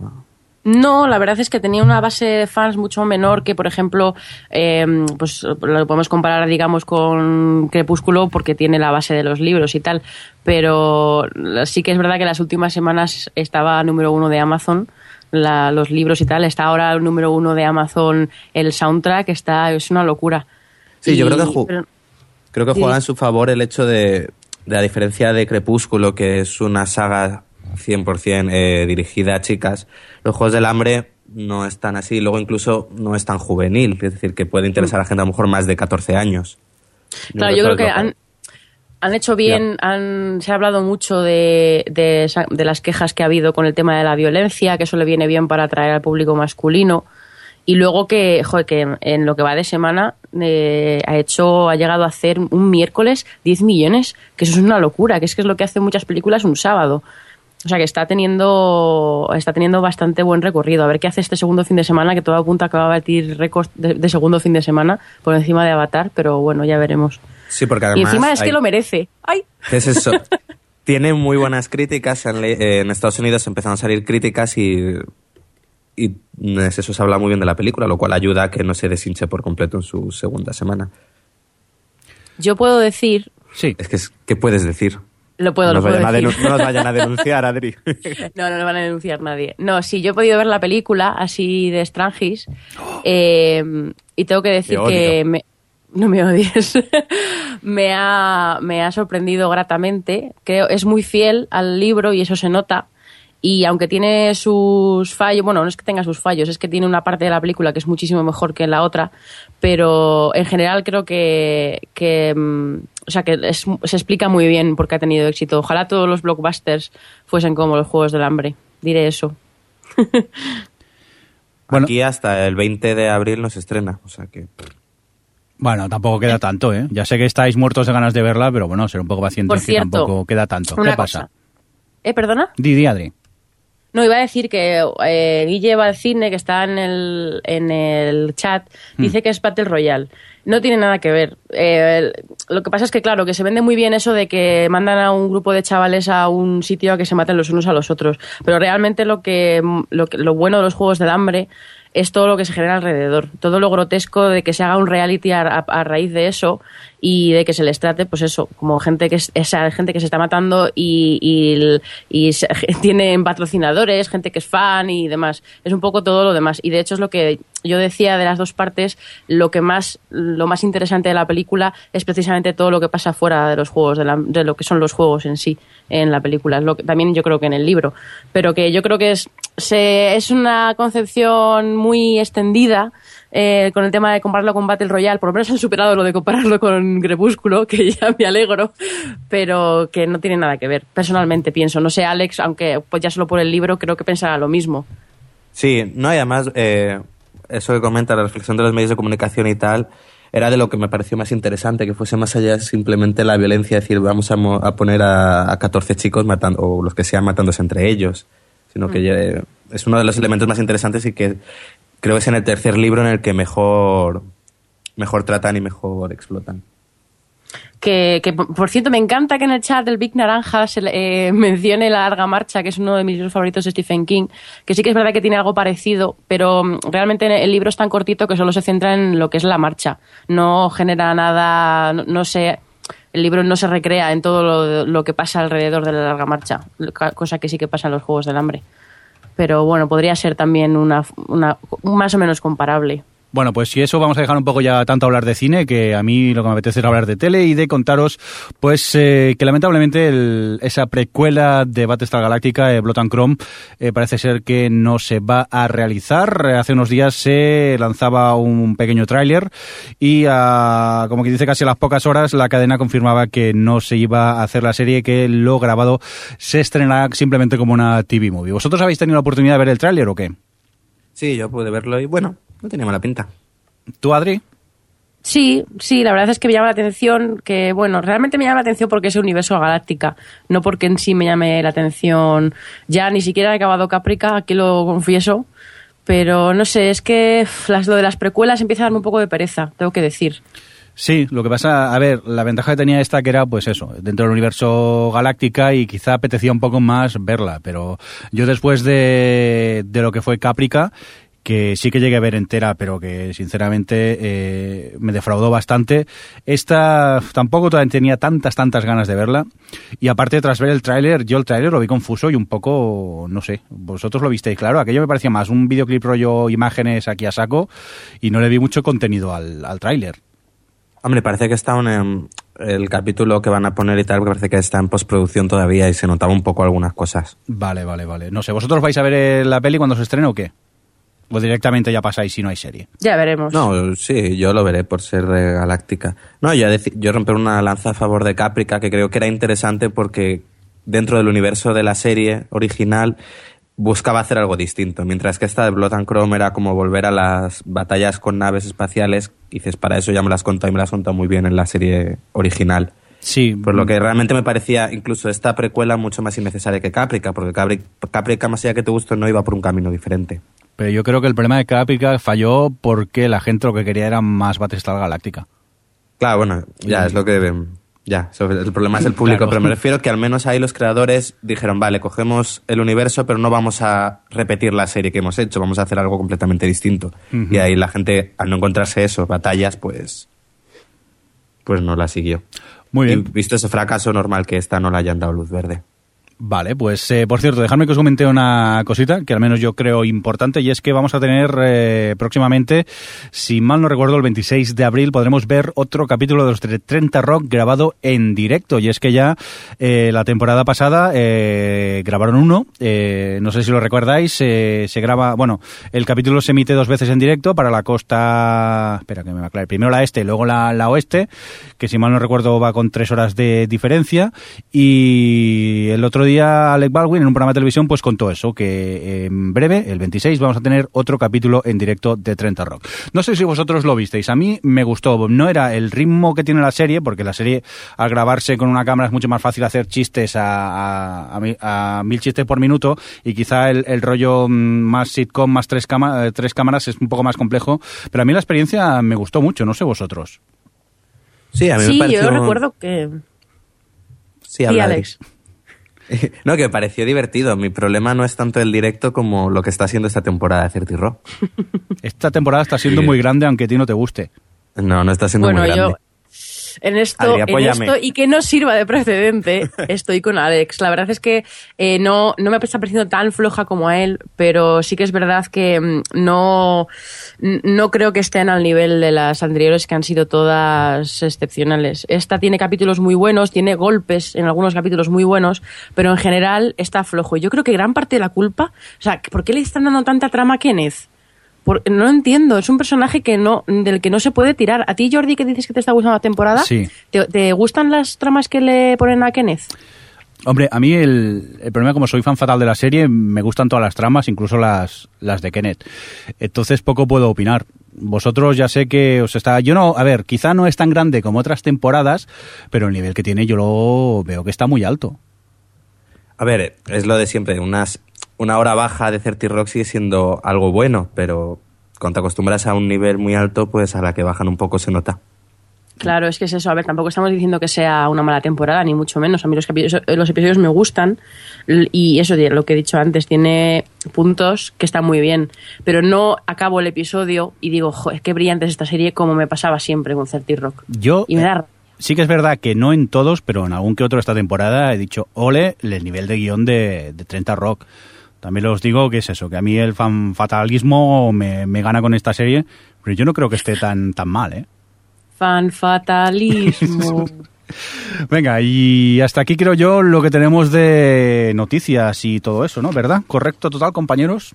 No, la verdad es que tenía una base de fans mucho menor que, por ejemplo, eh, pues lo podemos comparar, digamos, con Crepúsculo porque tiene la base de los libros y tal. Pero sí que es verdad que las últimas semanas estaba número uno de Amazon. la- los libros y tal, está ahora el número uno de Amazon el soundtrack, está, es una locura. Sí, yo creo que ju- pero- Creo que Sí. juega en su favor el hecho de a diferencia de Crepúsculo, que es una saga 100% eh, dirigida a chicas, los Juegos del Hambre no es tan así, luego incluso no es tan juvenil, es decir, que puede interesar a gente a lo mejor más de 14 años. Claro, yo creo que han, han hecho bien, han, se ha hablado mucho de, de, de las quejas que ha habido con el tema de la violencia, que eso le viene bien para atraer al público masculino. Y luego que, joder, que en, lo que va de semana eh, ha hecho, ha llegado a hacer un miércoles 10 millones, que eso es una locura, que es que es lo que hacen muchas películas un sábado. O sea que está teniendo, está teniendo bastante buen recorrido. A ver qué hace este segundo fin de semana, que todo apunta a que va a batir récord de, de segundo fin de semana por encima de Avatar, pero bueno, ya veremos. Sí, porque Y además... encima es hay- que lo merece. ¡Ay! Es eso. Tiene muy buenas críticas. En, en Estados Unidos empezaron a salir críticas y, y es eso se habla muy bien de la película, lo cual ayuda a que no se deshinche por completo en su segunda semana. Yo puedo decir, Sí. Es que, es- ¿qué puedes decir? lo puedo, no, lo nos puedo vayan a decir. denu- no nos vayan a denunciar, Adri. No, no nos van a denunciar nadie. No, sí, yo he podido ver la película así de Strangis eh, y tengo que decir que me, no me odies. me, ha, me ha sorprendido gratamente. Creo es muy fiel al libro y eso se nota. Y aunque tiene sus fallos, bueno, no es que tenga sus fallos, es que tiene una parte de la película que es muchísimo mejor que la otra, pero en general creo que, que mm, o sea, que es- se explica muy bien por qué ha tenido éxito. Ojalá todos los blockbusters fuesen como los Juegos del Hambre, diré eso. Bueno. Aquí hasta el 20 de abril no se estrena, o sea que... Bueno, tampoco queda tanto, ¿eh? Ya sé que estáis muertos de ganas de verla, pero bueno, ser un poco pacientes Por que cierto, tampoco queda tanto. una ¿Qué pasa? cosa. ¿Eh, perdona? Di, di, Adri. No, iba a decir que eh, Guille va al cine, que está en el, en el chat, dice que es Battle Royale. No tiene nada que ver. Eh, lo que pasa es que, claro, que se vende muy bien eso de que mandan a un grupo de chavales a un sitio a que se maten los unos a los otros. Pero realmente lo que lo, que- lo bueno de los Juegos del Hambre es todo lo que se genera alrededor. Todo lo grotesco de que se haga un reality a, raíz de eso y de que se les trate, pues eso, como gente que es, gente que se está matando y, y, y tienen patrocinadores, gente que es fan y demás. Es un poco todo lo demás. Y de hecho es lo que yo decía de las dos partes, lo que más, lo más interesante de la película es precisamente todo lo que pasa fuera de los juegos, de, la- de lo que son los juegos en sí en la película. Es lo que, también yo creo que en el libro. Pero que yo creo que es, es una concepción muy extendida eh, con el tema de compararlo con Battle Royale. Por lo menos han superado lo de compararlo con Crepúsculo, que ya me alegro, pero que no tiene nada que ver. Personalmente pienso. No sé, Alex, aunque pues ya solo por el libro creo que pensará lo mismo. Sí, no, y además, eh, eso que comenta, la reflexión de los medios de comunicación y tal, era de lo que me pareció más interesante, que fuese más allá simplemente la violencia, decir, vamos a, mo- a poner a, a 14 chicos matando, o los que sean matándose entre ellos, sino que ya- es uno de los elementos más interesantes y que creo que es en el tercer libro en el que mejor, mejor tratan y mejor explotan. Que, que, por cierto, me encanta que en el chat del Big Naranja se le- eh, mencione La Larga Marcha, que es uno de mis libros favoritos de Stephen King, que sí que es verdad que tiene algo parecido, pero mm, realmente el libro es tan cortito que solo se centra en lo que es la marcha. No genera nada, no, no se... El libro no se recrea en todo lo, que pasa alrededor de la larga marcha, cosa que sí que pasa en los Juegos del Hambre. Pero bueno, podría ser también una, una más o menos comparable. Bueno, pues si eso vamos a dejar un poco ya tanto hablar de cine, que a mí lo que me apetece es hablar de tele y de contaros, pues eh, que lamentablemente el- esa precuela de Battlestar Galactica, eh, Blood and Chrome, eh, parece ser que no se va a realizar. Hace unos días se lanzaba un pequeño tráiler y, a, como que dice casi a las pocas horas, la cadena confirmaba que no se iba a hacer la serie, que lo grabado se estrenará simplemente como una TV movie. ¿Vosotros habéis tenido la oportunidad de ver el tráiler o qué? Sí, yo pude verlo y bueno, no tenía mala pinta. ¿Tú, Adri? Sí, sí, la verdad es que me llama la atención que, bueno, realmente me llama la atención porque es el universo galáctica, no porque en sí me llame la atención. Ya ni siquiera he acabado Caprica, aquí lo confieso, pero no sé, es que las, lo de las precuelas empieza a darme un poco de pereza, tengo que decir. Sí, lo que pasa, a ver, la ventaja que tenía esta que era, pues eso, dentro del universo galáctica y quizá apetecía un poco más verla, pero yo después de, de lo que fue Caprica, que sí que llegué a ver entera, pero que sinceramente eh, me defraudó bastante. Esta tampoco tenía tantas, tantas ganas de verla. Y aparte, tras ver el tráiler, yo el tráiler lo vi confuso y un poco, no sé, vosotros lo visteis claro. Aquello me parecía más un videoclip rollo imágenes aquí a saco y no le vi mucho contenido al, al tráiler. Hombre, parece que está un, em, el capítulo que van a poner y tal, parece que está en postproducción todavía y se notaba un poco algunas cosas. Vale, vale, vale. No sé, ¿vosotros vais a ver eh, la peli cuando se estrene o qué? O directamente ya pasáis si no hay serie. Ya veremos. No, sí, yo lo veré por ser de Galáctica. No, yo, yo romper una lanza a favor de Caprica, que creo que era interesante porque dentro del universo de la serie original buscaba hacer algo distinto. Mientras que esta de Blood and Chrome era como volver a las batallas con naves espaciales, dices, para eso ya me las contado y me las contado muy bien en la serie original. Sí, Por lo que realmente me parecía incluso esta precuela mucho más innecesaria que Caprica, porque Capri- Caprica, más allá que te guste, no iba por un camino diferente. Pero yo creo que el problema de Caprica falló porque la gente lo que quería era más Battlestar Galáctica. Claro, bueno, ya es lo que. Ya, sobre- el problema es el público, Claro. pero me refiero que al menos ahí los creadores dijeron, vale, cogemos el universo, pero no vamos a repetir la serie que hemos hecho, vamos a hacer algo completamente distinto. Y ahí la gente, al no encontrarse eso, batallas, pues. Pues no la siguió. Muy bien. Y visto ese fracaso, normal que esta no le hayan dado luz verde. Vale, pues eh, por cierto, dejadme que os comente una cosita que al menos yo creo importante y es que vamos a tener eh, próximamente, si mal no recuerdo, el 26 de abril podremos ver otro capítulo de los 30 Rock grabado en directo. Y es que ya eh, la temporada pasada eh, grabaron uno, eh, no sé si lo recordáis, se graba, bueno, el capítulo se emite dos veces en directo para la costa, espera que me aclare, primero la este, luego la, la oeste, que si mal no recuerdo va con tres horas de diferencia y el otro día Alec Baldwin en un programa de televisión pues contó eso, que en breve, el 26, vamos a tener otro capítulo en directo de 30 Rock. No sé si vosotros lo visteis, a mí me gustó, no era el ritmo que tiene la serie, porque la serie al grabarse con una cámara es mucho más fácil hacer chistes a, a- a mi- a mil chistes por minuto y quizá el, el rollo mm, más sitcom, más tres, cama- eh, tres cámaras es un poco más complejo, pero a mí la experiencia me gustó mucho, no sé vosotros. Sí, a mí sí, me pareció. yo recuerdo que... Sí, Sí. Alex. No, que me pareció divertido. Mi problema no es tanto el directo como lo que está haciendo esta temporada de Certi Rock. Esta temporada está siendo muy grande aunque a ti no te guste. No, no está siendo Bueno, muy grande. yo en esto, Adri, en esto y que no sirva de precedente, estoy con Alex. La verdad es que eh, no, no me está pareciendo tan floja como a él, pero sí que es verdad que mm, no, no creo que estén al nivel de las anteriores que han sido todas excepcionales. Esta tiene capítulos muy buenos, tiene golpes en algunos capítulos muy buenos, pero en general está flojo. Y yo creo que gran parte de la culpa, o sea, ¿por qué le están dando tanta trama a Kenneth? Por- no entiendo, es un personaje que no, del que no se puede tirar. ¿A ti, Jordi, que dices que te está gustando la temporada? Sí. ¿Te, te gustan las tramas que le ponen a Kenneth? Hombre, a mí el, el problema, como soy fan fatal de la serie, me gustan todas las tramas, incluso las, las de Kenneth. Entonces poco puedo opinar. Vosotros ya sé que os está... Yo no, a ver, quizá no es tan grande como otras temporadas, pero el nivel que tiene yo lo veo que está muy alto. A ver, es lo de siempre. Unas, una hora baja de 30 Rock sigue siendo algo bueno, pero cuando te acostumbras a un nivel muy alto, pues a la que bajan un poco se nota. Claro, es que es eso. A ver, tampoco estamos diciendo que sea una mala temporada, ni mucho menos. A mí los, capi- los episodios me gustan y eso, lo que he dicho antes, tiene puntos que están muy bien. Pero no acabo el episodio y digo, joder, qué brillante es esta serie, como me pasaba siempre con 30 Rock. Yo Y me da eh, sí que es verdad que no en todos, pero en algún que otro esta temporada he dicho, ole, el nivel de guion de, de 30 Rock. También os digo que es eso, que a mí el fan fatalismo me, me gana con esta serie, pero yo no creo que esté tan, tan mal, ¿eh? fan fatalismo. Venga, y hasta aquí creo yo lo que tenemos de noticias y todo eso, ¿no? ¿Verdad? ¿Correcto total, compañeros?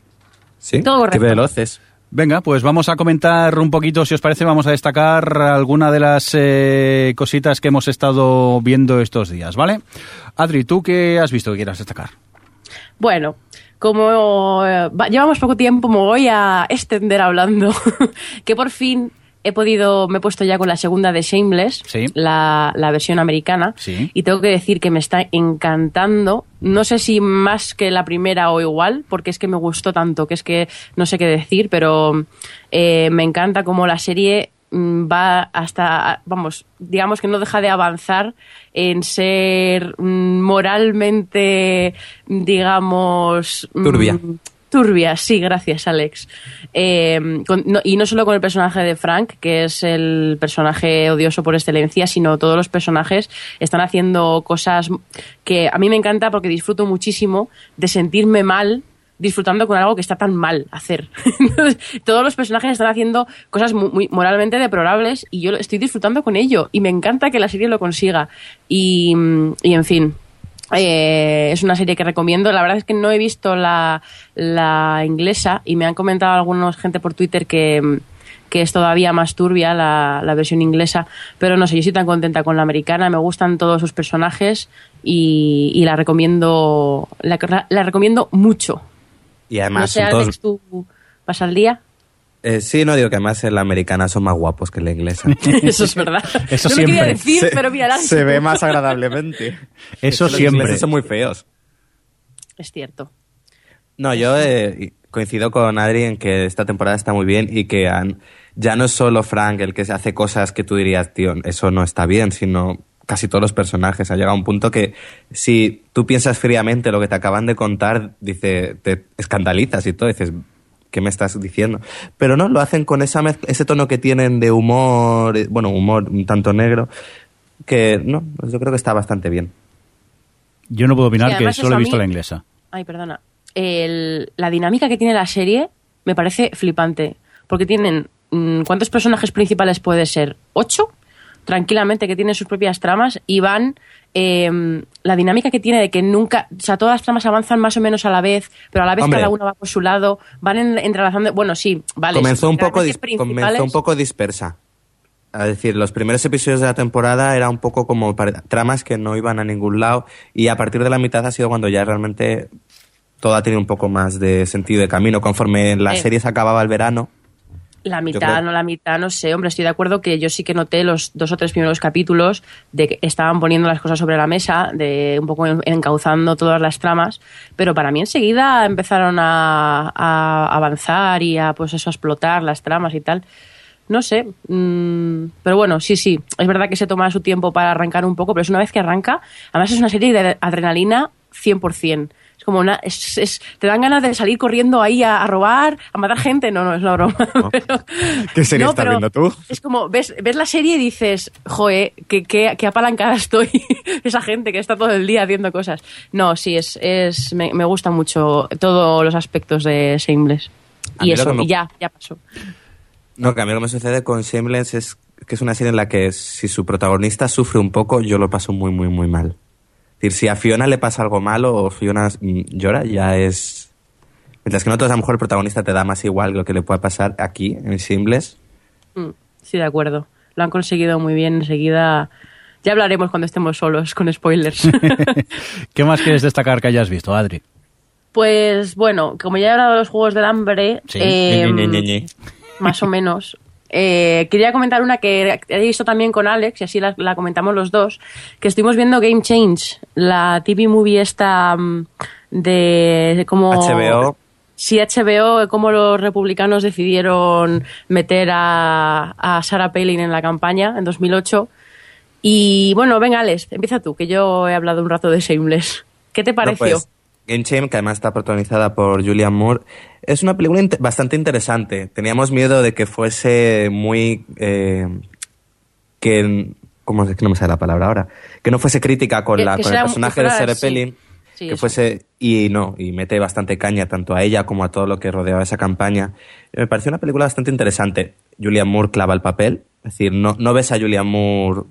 ¿Sí? Todo correcto. Qué veloces. Venga, pues vamos a comentar un poquito, si os parece, vamos a destacar alguna de las eh, cositas que hemos estado viendo estos días, ¿vale? Adri, ¿tú qué has visto que quieras destacar? Bueno, como eh, va- llevamos poco tiempo, me voy a extender hablando. que por fin he podido, me he puesto ya con la segunda de Shameless, Sí. la, la versión americana. Sí. Y tengo que decir que me está encantando. No sé si más que la primera o igual, porque es que me gustó tanto que es que no sé qué decir, pero eh, me encanta cómo la serie va hasta, vamos, digamos que no deja de avanzar en ser mm, moralmente, digamos... mm, Turbia. Turbia, sí, gracias, Alex. Eh, con- no- y no solo con el personaje de Frank, que es el personaje odioso por excelencia, sino todos los personajes están haciendo cosas que a mí me encanta porque disfruto muchísimo de sentirme mal disfrutando con algo que está tan mal hacer. Entonces, todos los personajes están haciendo cosas mu- muy, moralmente deplorables y yo estoy disfrutando con ello y me encanta que la serie lo consiga. Y, y en fin, eh, es una serie que recomiendo. La verdad es que no he visto la, la inglesa y me han comentado algunos gente por Twitter que, que es todavía más turbia la, la versión inglesa, pero no sé, yo estoy tan contenta con la americana, me gustan todos sus personajes y, y la recomiendo la, la recomiendo mucho. Y además no sé, son todos... Alex, ¿tú vas al día? Eh, sí, no digo que además en la americana son más guapos que en la inglesa. Eso es verdad. Eso no lo quería siempre. decir, Se- pero mira, se ve más agradablemente. Eso los siempre. ingleses son muy feos. es cierto. No, yo eh, coincido con Adri en que esta temporada está muy bien y que han- ya no es solo Frank el que se hace cosas que tú dirías, tío, eso no está bien, sino casi todos los personajes. Ha llegado a un punto que si tú piensas fríamente lo que te acaban de contar, dice, te escandalizas y todo, dices, ¿qué me estás diciendo? Pero no, lo hacen con esa ese tono que tienen de humor, eh, bueno, humor un tanto negro, que no, pues yo creo que está bastante bien. Yo no puedo opinar Sí, que solo he visto mí- la inglesa. Ay, perdona. El- la dinámica que tiene la serie me parece flipante. Porque tienen. mm, ¿Cuántos personajes principales puede ser? ¿Ocho? Tranquilamente, que tienen sus propias tramas y van. eh, la dinámica que tiene de que nunca. O sea, todas las tramas avanzan más o menos a la vez, pero a la vez Hombre. cada una va por su lado. Van en- entrelazando. Bueno, sí, vale. comenzó, un poco comenzó un poco dispersa. Es decir, los primeros episodios de la temporada era un poco como tramas que no iban a ningún lado y a partir de la mitad ha sido cuando ya realmente todo ha tenido un poco más de sentido de camino. Conforme la Eh. serie se acababa el verano, La mitad, no la mitad, no sé, hombre, estoy de acuerdo que yo sí que noté los dos o tres primeros capítulos de que estaban poniendo las cosas sobre la mesa, de un poco en- encauzando todas las tramas, pero para mí enseguida empezaron a, a avanzar y a pues eso, a explotar las tramas y tal. No sé, mm, pero bueno, sí, sí, es verdad que se toma su tiempo para arrancar un poco, pero es una vez que arranca, además es una serie de adrenalina 100%. Como una. Es, es- te dan ganas de salir corriendo ahí a, a robar, a matar gente. No, no, es una broma. pero- ¿Qué serie no, estás viendo tú? Es como, ves, ves la serie y dices, joe, qué, qué, qué apalancada estoy. Esa gente que está todo el día haciendo cosas. No, sí, es, es me, me gustan mucho todos los aspectos de Shameless. A Y eso, me- y ya, ya pasó. No, que a mí lo que me sucede con Shameless es que es una serie en la que si su protagonista sufre un poco, yo lo paso muy, muy, muy mal. Decir, si a Fiona le pasa algo malo o Fiona mm, llora, ya es... Mientras que en otros a lo mejor el protagonista te da más igual lo que le pueda pasar aquí, en Shameless. Mm, Sí, de acuerdo. Lo han conseguido muy bien enseguida. Ya hablaremos cuando estemos solos con spoilers. ¿Qué más quieres destacar que hayas visto, Adri? pues bueno, como ya he hablado de los Juegos del Hambre, Sí. eh, Ñe, Ñe, Ñe, Ñe. más o menos. Eh, quería comentar una que he visto también con Alex, y así la, la comentamos los dos, que estuvimos viendo Game Change, la TV movie esta mm, de, de cómo... HBO. Sí, HBO, cómo los republicanos decidieron meter a, a Sarah Palin en la campaña en 2008. Y bueno, venga, Alex, empieza tú, que yo he hablado un rato de Shameless. ¿Qué te No, pareció? pues, Game Chain, que además está protagonizada por Julian Moore, es una película bastante interesante. Teníamos miedo de que fuese muy... eh, que... ¿Cómo es que no me sale la palabra ahora? Que no fuese crítica con, Que- la, que con el personaje de Sarah sí. Que fuese... Y no, y mete bastante caña tanto a ella como a todo lo que rodeaba esa campaña. Me pareció una película bastante interesante. Julian Moore clava el papel. Es decir, no, no ves a Julian Moore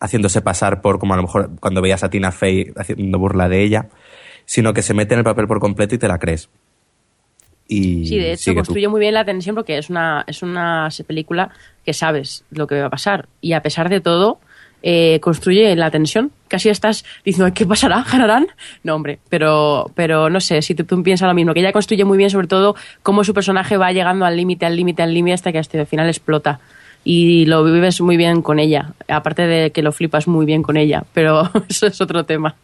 haciéndose pasar por como a lo mejor cuando veías a Tina Fey haciendo burla de ella, sino que se mete en el papel por completo y te la crees. Y Sí, de hecho tú. construye muy bien la tensión porque es una, es una película que sabes lo que va a pasar. Y a pesar de todo, eh, construye la tensión. Casi estás diciendo, ¿qué pasará? ¿Ganarán? No, hombre, pero, pero no sé, si tú, tú piensas lo mismo, que ella construye muy bien sobre todo cómo su personaje va llegando al límite, al límite, al límite hasta que hasta el final explota. Y lo vives muy bien con ella, aparte de que lo flipas muy bien con ella, pero eso es otro tema.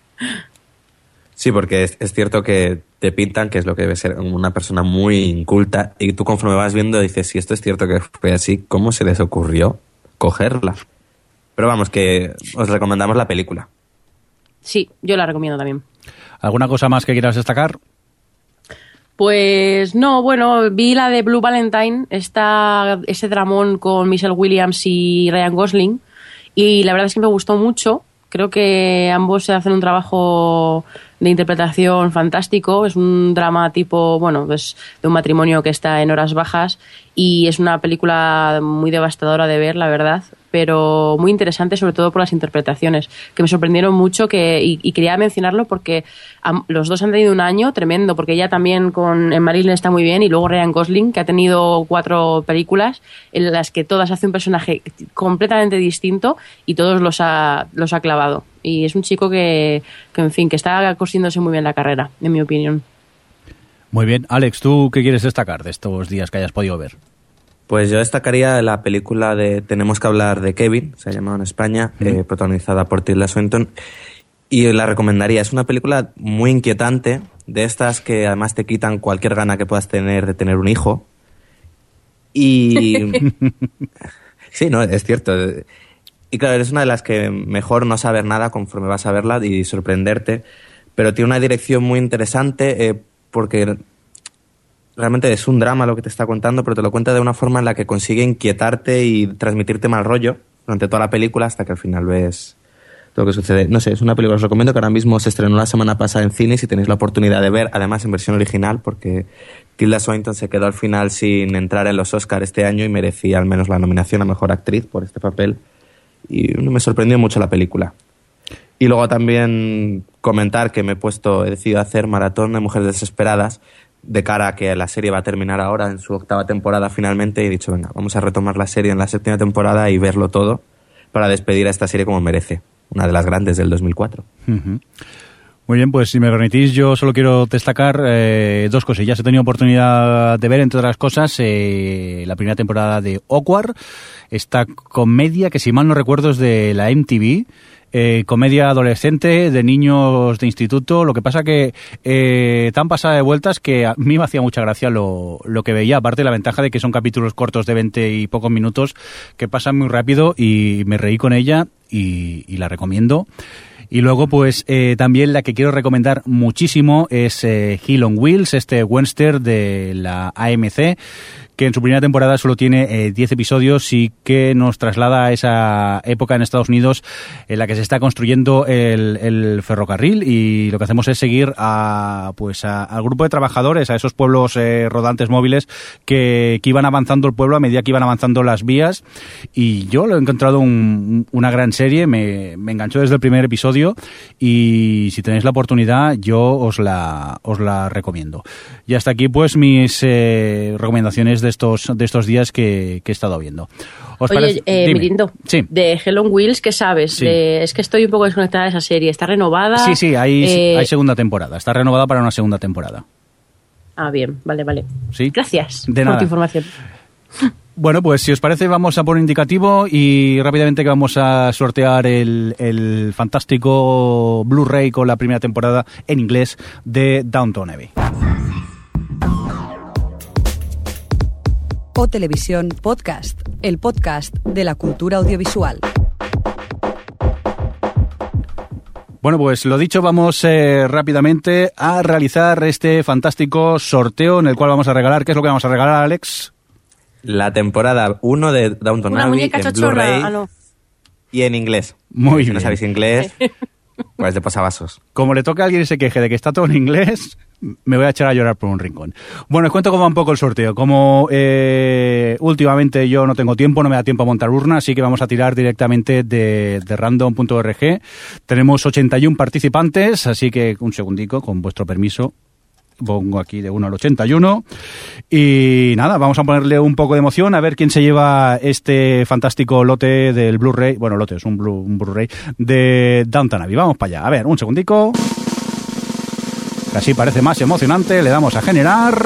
Sí, porque es, es cierto que te pintan que es lo que debe ser una persona muy inculta y tú conforme vas viendo dices, si esto es cierto que fue así, ¿cómo se les ocurrió cogerla? Pero vamos, que os recomendamos la película. Sí, yo la recomiendo también. ¿Alguna cosa más que quieras destacar? Pues no, bueno, vi la de Blue Valentine, esta, ese dramón con Michelle Williams y Ryan Gosling, y la verdad es que me gustó mucho. Creo que ambos hacen un trabajo de interpretación fantástico. Es un drama tipo, bueno, pues de un matrimonio que está en horas bajas y es una película muy devastadora de ver, la verdad, pero muy interesante sobre todo por las interpretaciones, que me sorprendieron mucho que, y, quería mencionarlo porque los dos han tenido un año tremendo, porque ella también con en Marilyn está muy bien y luego Ryan Gosling, que ha tenido cuatro películas en las que todas hace un personaje completamente distinto y todos los ha, los ha clavado. Y es un chico que, que, en fin, que está cosiéndose muy bien la carrera, en mi opinión. Muy bien. Alex, ¿tú qué quieres destacar de estos días que hayas podido ver? Pues yo destacaría la película de Tenemos que hablar de Kevin, se ha llamado en España, eh, protagonizada por Tilda Swinton. Y la recomendaría. Es una película muy inquietante, de estas que además te quitan cualquier gana que puedas tener de tener un hijo. Y. sí, no, es cierto. Y claro, es una de las que mejor no saber nada conforme vas a verla y sorprenderte. Pero tiene una dirección muy interesante eh, porque realmente es un drama lo que te está contando, pero te lo cuenta de una forma en la que consigue inquietarte y transmitirte mal rollo durante toda la película hasta que al final ves lo que sucede. No sé, es una película, os recomiendo que ahora mismo se estrenó la semana pasada en cine si tenéis la oportunidad de ver, además en versión original, porque Tilda Swinton se quedó al final sin entrar en los Oscars este año y merecía al menos la nominación a Mejor Actriz por este papel. Y me sorprendió mucho la película. Y luego también comentar que me he puesto, he decidido hacer maratón de Mujeres Desesperadas de cara a que la serie va a terminar ahora en su octava temporada finalmente y he dicho, venga, vamos a retomar la serie en la séptima temporada y verlo todo para despedir a esta serie como merece, una de las grandes del 2004. Ujú. Muy bien, pues si me permitís, yo solo quiero destacar eh, dos cosillas. He tenido oportunidad de ver, entre otras cosas, eh, la primera temporada de Awkward, esta comedia que, si mal no recuerdo, es de la MTV. Eh, comedia adolescente de niños de instituto. Lo que pasa que eh, tan pasada de vueltas que a mí me hacía mucha gracia lo, lo que veía. Aparte, la ventaja de que son capítulos cortos de 20 y pocos minutos que pasan muy rápido y me reí con ella y, la recomiendo. Y luego, pues eh, también la que quiero recomendar muchísimo es eh, Hill on Wheels, este western de la AMC, que en su primera temporada solo tiene eh, 10 episodios y que nos traslada a esa época en Estados Unidos en la que se está construyendo el, el ferrocarril y lo que hacemos es seguir a, pues a- al grupo de trabajadores, a esos pueblos eh, rodantes móviles que, que iban avanzando el pueblo a medida que iban avanzando las vías y yo lo he encontrado un- una gran serie, me, me enganchó desde el primer episodio y si tenéis la oportunidad yo os la, os la recomiendo. Y hasta aquí pues mis eh, recomendaciones de estos, de estos días que, que he estado viendo. ¿Os Oye, parece? eh. Mirindo, Sí. de Hell on Wheels, ¿qué sabes? Sí. De- es que estoy un poco desconectada de esa serie. ¿Está renovada? Sí, sí, hay, Eh, hay segunda temporada. Está renovada para una segunda temporada. Ah, bien, vale, vale. Sí. Gracias De por nada. tu información. Bueno, pues si os parece, vamos a por indicativo y rápidamente que vamos a sortear el, el fantástico Blu-ray con la primera temporada en inglés de Downton Abbey. O Televisión Podcast, el podcast de la cultura audiovisual. Bueno, pues lo dicho, vamos eh, rápidamente a realizar este fantástico sorteo en el cual vamos a regalar. ¿Qué es lo que vamos a regalar, Alex? La temporada 1 de Downton Una Abbey muñeca en. Blu-ray Ah, no. y en inglés. Muy si bien. no sabéis inglés, pues de posavasos. Como le toca a alguien y se queje de que está todo en inglés, me voy a echar a llorar por un rincón. Bueno, os cuento cómo va un poco el sorteo. Como eh, últimamente yo no tengo tiempo, no me da tiempo a montar urna, así que vamos a tirar directamente de, de random.org. Tenemos 81 participantes, así que un segundico, con vuestro permiso. Pongo aquí de 1 al 81. Y nada, vamos a ponerle un poco de emoción a ver quién se lleva este fantástico lote del Blu-ray. Bueno, lote, es un Blu- un Blu-ray de Downton Abbey. Vamos para allá. A ver, un segundico. Que Así parece más emocionante. Le damos a generar.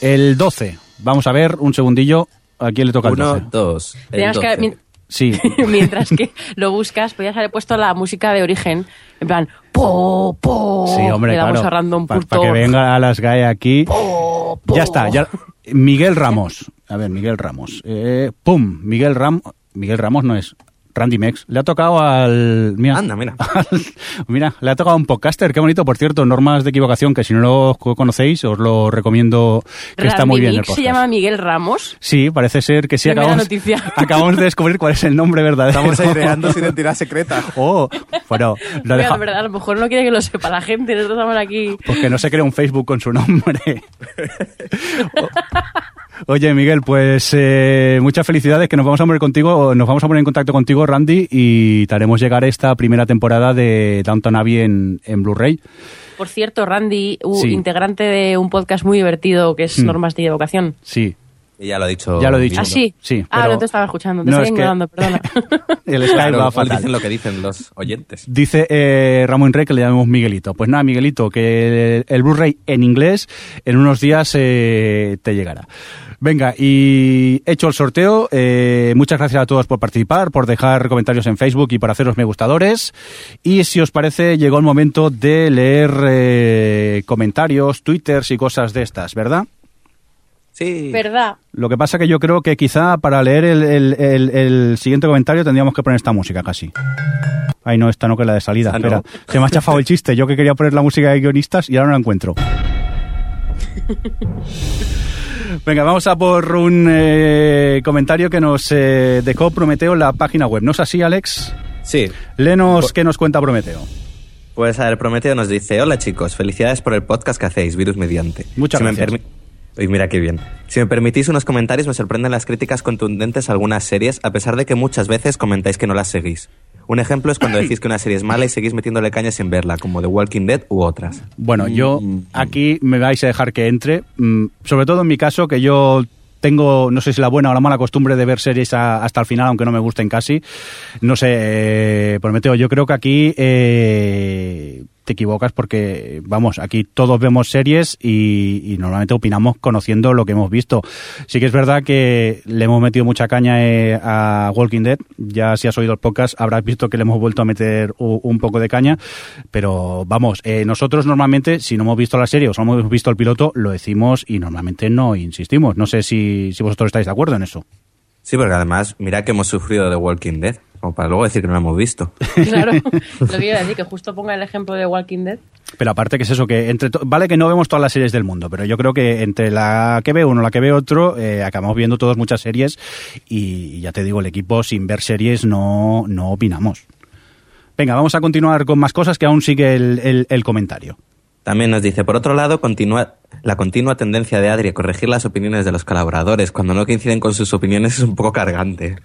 El 12. Vamos a ver, un segundillo. ¿A quién le toca el 1, 12? 2, el Teníamos que- 12. mi- Sí. Mientras que lo buscas, podías haber puesto la música de origen. En plan, po, po. Sí, hombre, Le damos claro. a random Para que venga a las GAE aquí. Po, po. Ya está, ya. Miguel Ramos. A ver, Miguel Ramos. Eh, ¡Pum! Miguel Ramos. Miguel Ramos no es. Randy Mex. Le ha tocado al. Mira, Anda, mira. mira, le ha tocado a un podcaster. Qué bonito, por cierto. Normas de equivocación que si no lo conocéis, os lo recomiendo. Que está muy bien el podcast. se llama Miguel Ramos. Sí, parece ser que sí. Primera Acabamos, noticia. acabamos de descubrir cuál es el nombre verdadero. Estamos creando su identidad secreta. Oh, bueno, lo Mira, deja. de verdad, a lo mejor no quiere que lo sepa la gente. Nosotros estamos aquí. Pues que no se crea un Facebook con su nombre. Oye, Miguel, pues eh, muchas felicidades, que nos vamos a poner contigo, nos vamos a poner en contacto contigo, Randy, y te haremos llegar esta primera temporada de Downton Abbey en, en Blu-ray. Por cierto, Randy, Sí. integrante de un podcast muy divertido que es Hmm. Normas de Evocación. Sí, Y ya lo ha dicho. Ya lo he dicho. ¿Ah, sí? Sí, Ah, pero- no te estaba escuchando, te No, estaba es que- perdona. el Skype Claro, va fatal. dicen lo que dicen los oyentes. Dice eh, Ramón Rey que le llamemos Miguelito. Pues nada, Miguelito, que el, el Blu-ray en inglés en unos días eh, te llegará. Venga, y hecho el sorteo, eh, muchas gracias a todos por participar, por dejar comentarios en Facebook y por haceros me gustadores. Y si os parece, llegó el momento de leer eh, comentarios, twitters y cosas de estas, ¿verdad? Sí. ¿Verdad? Lo que pasa que yo creo que quizá para leer el, el- el- el siguiente comentario tendríamos que poner esta música casi. Ay, no, esta no, que es la de salida. Ah, no. Espera, se me ha chafado el chiste. Yo que quería poner la música de guionistas y ahora no la encuentro. Venga, vamos a por un eh, comentario que nos eh, dejó Prometeo en la página web. ¿No es así, Alex? Sí. Lenos qué nos cuenta Prometeo. Pues a ver, Prometeo nos dice, hola chicos, felicidades por el podcast que hacéis, Virus Mediante. Muchas Si gracias. Uy, mira qué bien. Si me permitís unos comentarios, me sorprenden las críticas contundentes a algunas series, a pesar de que muchas veces comentáis que no las seguís. Un ejemplo es cuando decís que una serie es mala y seguís metiéndole caña sin verla, como The Walking Dead u otras. Bueno, yo aquí me vais a dejar que entre, mm, sobre todo en mi caso, que yo tengo, no sé si la buena o la mala costumbre de ver series a- hasta el final, aunque no me gusten casi. No sé, eh, Prometeo, yo creo que aquí eh, te equivocas porque, vamos, aquí todos vemos series y, normalmente opinamos conociendo lo que hemos visto. Sí que es verdad que le hemos metido mucha caña eh, a Walking Dead, ya si has oído el podcast habrás visto que le hemos vuelto a meter un poco de caña, pero vamos, eh, nosotros normalmente, si no hemos visto la serie o solo hemos visto el piloto, lo decimos y normalmente no insistimos. No sé si, si vosotros estáis de acuerdo en eso. Sí, porque además, mira que hemos sufrido The Walking Dead, como para luego decir que no lo hemos visto. Claro. Lo que iba a decir, que justo ponga el ejemplo de Walking Dead. Pero aparte que es eso, que entre vale que no vemos todas las series del mundo, pero yo creo que entre la que ve uno y la que ve otro, eh, acabamos viendo todos muchas series y ya te digo, el equipo sin ver series no, no opinamos. Venga, vamos a continuar con más cosas que aún sigue el, el- el comentario. También nos dice, por otro lado, continúa, la continua tendencia de Adri a corregir las opiniones de los colaboradores cuando no coinciden con sus opiniones es un poco cargante.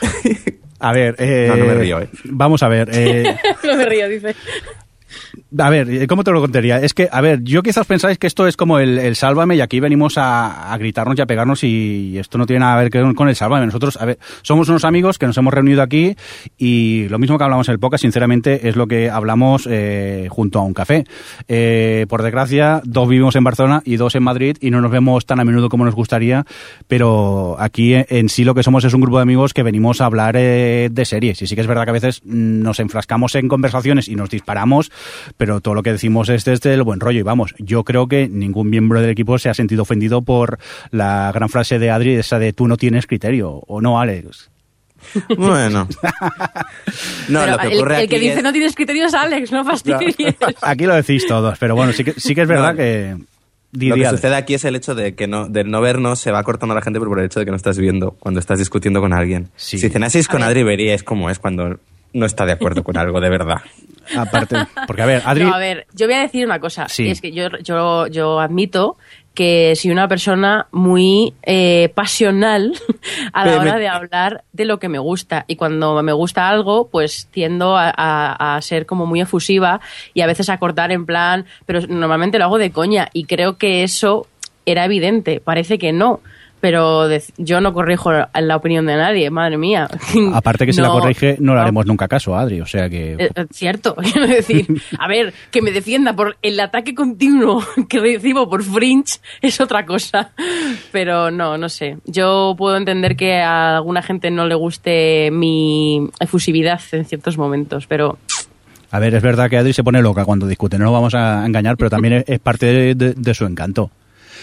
A ver, eh, No, no me río, eh. vamos a ver. eh, no me río, dice. A ver, eh, ¿cómo te lo contaría? Es que, a ver, yo quizás pensáis que esto es como el, el sálvame y aquí venimos a, a gritarnos y a pegarnos y esto no tiene nada que ver con- el sálvame. Nosotros, a ver, somos unos amigos que nos hemos reunido aquí y lo mismo que hablamos en el podcast, sinceramente, es lo que hablamos eh, junto a un café. Eh, por desgracia, dos vivimos en Barcelona y dos en Madrid y no nos vemos tan a menudo como nos gustaría, pero aquí eh, en sí lo que somos es un grupo de amigos que venimos a hablar eh, de series y sí que es verdad que a veces nos enfrascamos en conversaciones y nos disparamos, pero todo lo que decimos es desde el buen rollo y vamos, yo creo que ningún miembro del equipo se ha sentido ofendido por la gran frase de Adri, esa de tú no tienes criterio, o no, Alex. Bueno. No, lo que el, ocurre el que aquí dice es- no tienes criterios, Alex, no fastidies. Aquí lo decís todos, pero bueno, sí que, sí que es verdad No. que... Lo que sucede aquí es el hecho de que no, de no vernos se va cortando la gente por el hecho de que no estás viendo cuando estás discutiendo con alguien. Sí. Si cenaseis con A. Adri veríais cómo es cuando no está de acuerdo con algo de verdad. Aparte, porque a ver, Adri... No, a ver, yo voy a decir una cosa. Sí. Y es que yo, yo, yo admito que soy una persona muy eh, pasional a la hora de hablar de lo que me gusta. Y cuando me gusta algo, pues tiendo a, a- a ser como muy efusiva y a veces a cortar en plan, pero normalmente lo hago de coña. Y creo que eso era evidente. Parece que no. Pero de- yo no corrijo la opinión de nadie, madre mía. Aparte que si la corrige no le haremos nunca caso a Adri, o sea que... Eh, eh, cierto, quiero decir, a ver, que me defienda por el ataque continuo que recibo por Fringe es otra cosa. Pero no, no sé. Yo puedo entender que a alguna gente no le guste mi efusividad en ciertos momentos, pero A ver, es verdad que Adri se pone loca cuando discute, no lo vamos a engañar, pero también es, parte de, de- de su encanto.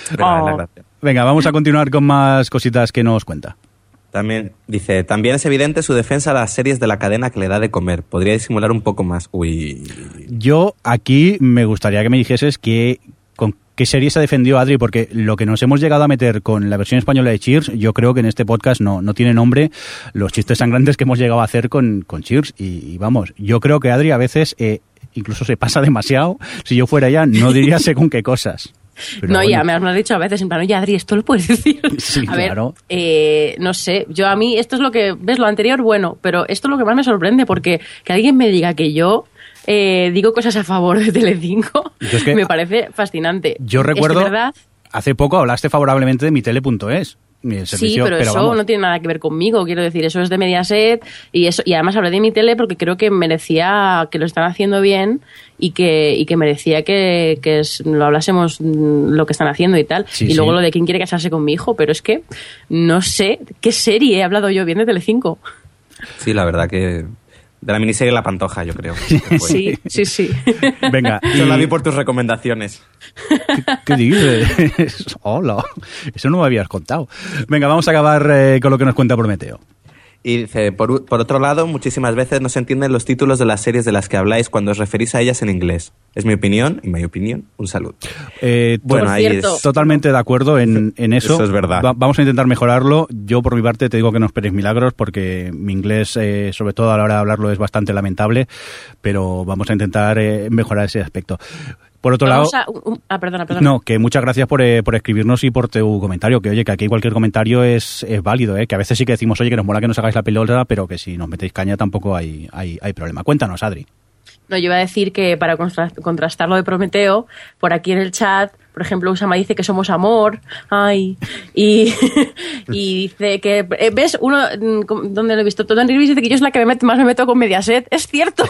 Pero es la Oh. gracia. Venga, vamos a continuar con más cositas que nos cuenta. También dice, también es evidente su defensa a las series de la cadena que le da de comer. Podría disimular un poco más. Uy. Yo aquí me gustaría que me dijeses que, con qué serie se ha defendido Adri, porque lo que nos hemos llegado a meter con la versión española de Cheers, yo creo que en este podcast no, no tiene nombre los chistes sangrantes que hemos llegado a hacer con, con Cheers. Y, y vamos, yo creo que Adri a veces eh, incluso se pasa demasiado. Si yo fuera ella, no diría según qué cosas. Pero no, bueno. ya me has dicho a veces, en plan, oye, Adri, esto lo puedes decir. Sí, a ver, claro. eh, no sé, yo a mí, esto es lo que, ves, lo anterior, bueno, pero esto es lo que más me sorprende, porque que alguien me diga que yo eh, digo cosas a favor de Telecinco, Yo es que- me parece fascinante. Yo Es recuerdo, verdad, hace poco hablaste favorablemente de mi tele.es. mi Sí, servicio, pero, eso vamos. no tiene nada que ver conmigo, quiero decir, eso es de Mediaset y eso y además hablé de mi tele porque creo que merecía que lo están haciendo bien y que, y que merecía que, que es- lo hablásemos lo que están haciendo y tal. Sí, y luego lo de quién quiere casarse con mi hijo, pero es que no sé qué serie he hablado yo bien de Telecinco. Sí, la verdad que... De la miniserie La Pantoja, yo creo. Sí, sí, sí. Venga, Yo la vi por tus recomendaciones. ¿Qué dices? Hola, eso no me habías contado. Venga, vamos a acabar eh, con lo que nos cuenta Prometeo. Y dice, por, por otro lado, muchísimas veces no se entienden los títulos de las series de las que habláis cuando os referís a ellas en inglés. Es mi opinión, y mi opinión, un saludo. Eh, Bueno, ahí es... Totalmente de acuerdo en, en eso. Eso es verdad. Va- vamos a intentar mejorarlo. Yo, por mi parte, te digo que no esperes milagros porque mi inglés, eh, sobre todo a la hora de hablarlo, es bastante lamentable, pero vamos a intentar eh, mejorar ese aspecto. Por otro Vamos lado... a- ah, perdona, perdona. No, que muchas gracias por, eh, por escribirnos y por tu comentario. Que oye, que aquí cualquier comentario es, es válido, ¿eh? que a veces sí que decimos, oye, que nos mola que nos hagáis la pelota, pero que si nos metéis caña tampoco hay, hay, hay problema. Cuéntanos, Adri. No, yo iba a decir que para contra- contrastar lo de Prometeo, por aquí en el chat, por ejemplo, Usama dice que somos amor, ay, y, y dice que, eh, ¿ves? Uno, mm, ¿dónde lo he visto? Todo en reviews dice que yo es la que me meto- más me meto con Mediaset, es cierto.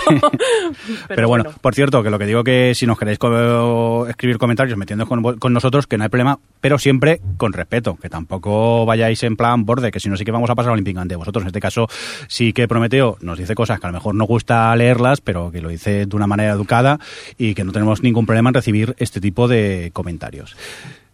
Pero, bueno, por cierto, que lo que digo que si nos queréis co- escribir comentarios metiendo con, con nosotros, que no hay problema, pero siempre con respeto, que tampoco vayáis en plan borde, que si no sí que vamos a pasar olímpica ante vosotros. En este caso sí que Prometeo nos dice cosas que a lo mejor no gusta leerlas, pero que lo dice de una manera educada y que no tenemos ningún problema en recibir este tipo de comentarios.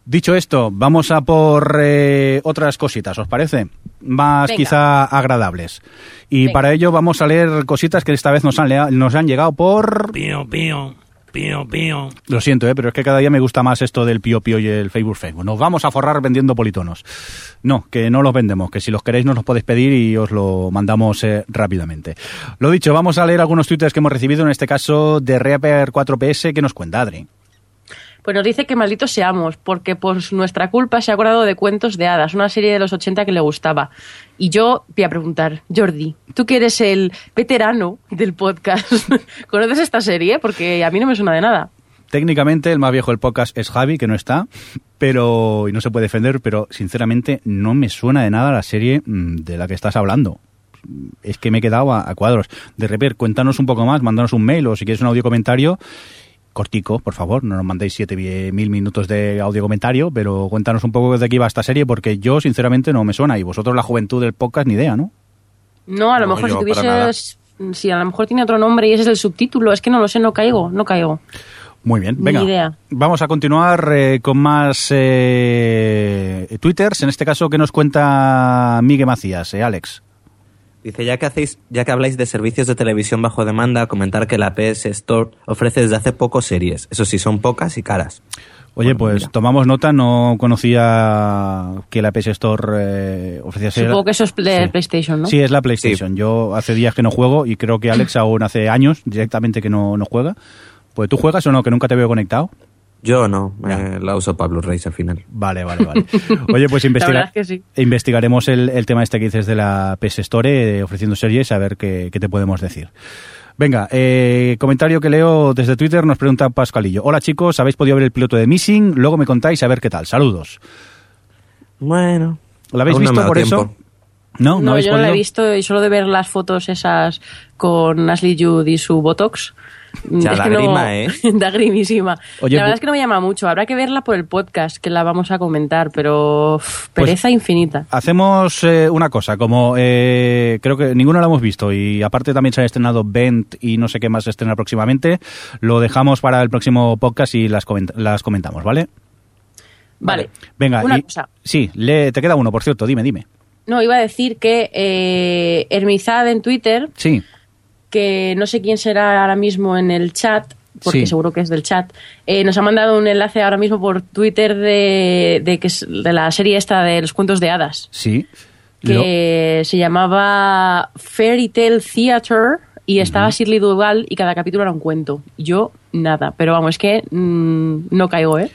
Dicho esto, vamos a por eh, otras cositas, ¿os parece? Más Venga. quizá agradables. Y Venga. para ello vamos a leer cositas que esta vez nos han, nos han llegado por... Pío, pío, pío, pío. Lo siento, ¿eh? pero es que cada día me gusta más esto del pío pío y el Facebook Facebook. Nos vamos a forrar vendiendo politonos. No, que no los vendemos, que si los queréis nos los podéis pedir y os lo mandamos eh, rápidamente. Lo dicho, vamos a leer algunos twitters que hemos recibido, en este caso de Reaper 4PS, que nos cuenta Adri. Pues nos dice que malditos seamos, porque por nuestra culpa se ha acordado de Cuentos de Hadas, una serie de los 80 que le gustaba. Y yo voy a preguntar, Jordi, tú que eres el veterano del podcast, ¿conoces esta serie? Porque a mí no me suena de nada. Técnicamente el más viejo del podcast es Javi, que no está, pero y no se puede defender, pero sinceramente no me suena de nada la serie mm, de la que estás hablando. Es que me he quedado a, a cuadros. De repente, cuéntanos un poco más, mándanos un mail o si quieres un audio comentario cortico, por favor, no nos mandéis siete mil minutos de audio comentario, pero cuéntanos un poco de qué va esta serie, porque yo sinceramente no me suena, y vosotros la juventud del podcast ni idea, ¿no? No, a lo No, mejor si tuvieses... Si a lo mejor tiene otro nombre y ese es el subtítulo, es que no lo sé, no caigo, no caigo. Muy bien, Ni venga. idea. Vamos a continuar eh, con más eh, twitters, en este caso que nos cuenta Miguel Macías, eh, Alex. Dice, ya que hacéis, ya que habláis de servicios de televisión bajo demanda, comentar que la PS Store ofrece desde hace poco series. Eso sí, son pocas y caras. Oye, Bueno, pues mira. tomamos nota, no conocía que la PS Store eh, ofrecía ser- Supongo que eso es de Sí. PlayStation, ¿no? Sí, es la PlayStation. Yo hace días que no juego y creo que Alex aún hace años directamente que no, no juega. Pues tú juegas o no, que nunca te veo conectado. Yo no, eh, la uso para Blu-rays al final. Vale, vale, vale. Oye, pues La investiga- verdad es que sí. investigaremos el, el tema este que dices de la PS Store eh, ofreciendo series a ver qué, qué te podemos decir. Venga, eh, comentario que leo desde Twitter nos pregunta Pascalillo. Hola chicos, ¿habéis podido ver el piloto de Missing? Luego me contáis a ver qué tal. Saludos. Bueno. ¿Lo habéis no visto dado por eso? No, no, No, habéis yo no la he visto y solo de ver las fotos esas con Ashley Judd y su Botox. Ya, es que no, ¿eh? Oye, la verdad es que no me llama mucho. Habrá que verla por el podcast, que la vamos a comentar, pero uf, Pues- pereza infinita. Hacemos eh, una cosa, como eh, creo que ninguno lo hemos visto y aparte también se ha estrenado Bent y no sé qué más se estrena próximamente, lo dejamos para el próximo podcast y las, coment- las comentamos, ¿vale? Vale. Venga, Una y- cosa. sí, le, te queda uno, por cierto, dime, dime. No, iba a decir que eh, Hermizad en Twitter, Sí, que no sé quién será ahora mismo en el chat, porque Sí. seguro que es del chat, eh, nos ha mandado un enlace ahora mismo por Twitter de, de, que es de la serie esta de los cuentos de hadas. sí. Que se llamaba Fairy Tale Theater y estaba Shirley Duval y cada capítulo era un cuento. Yo, nada. Pero vamos, es que mm, no caigo, ¿eh?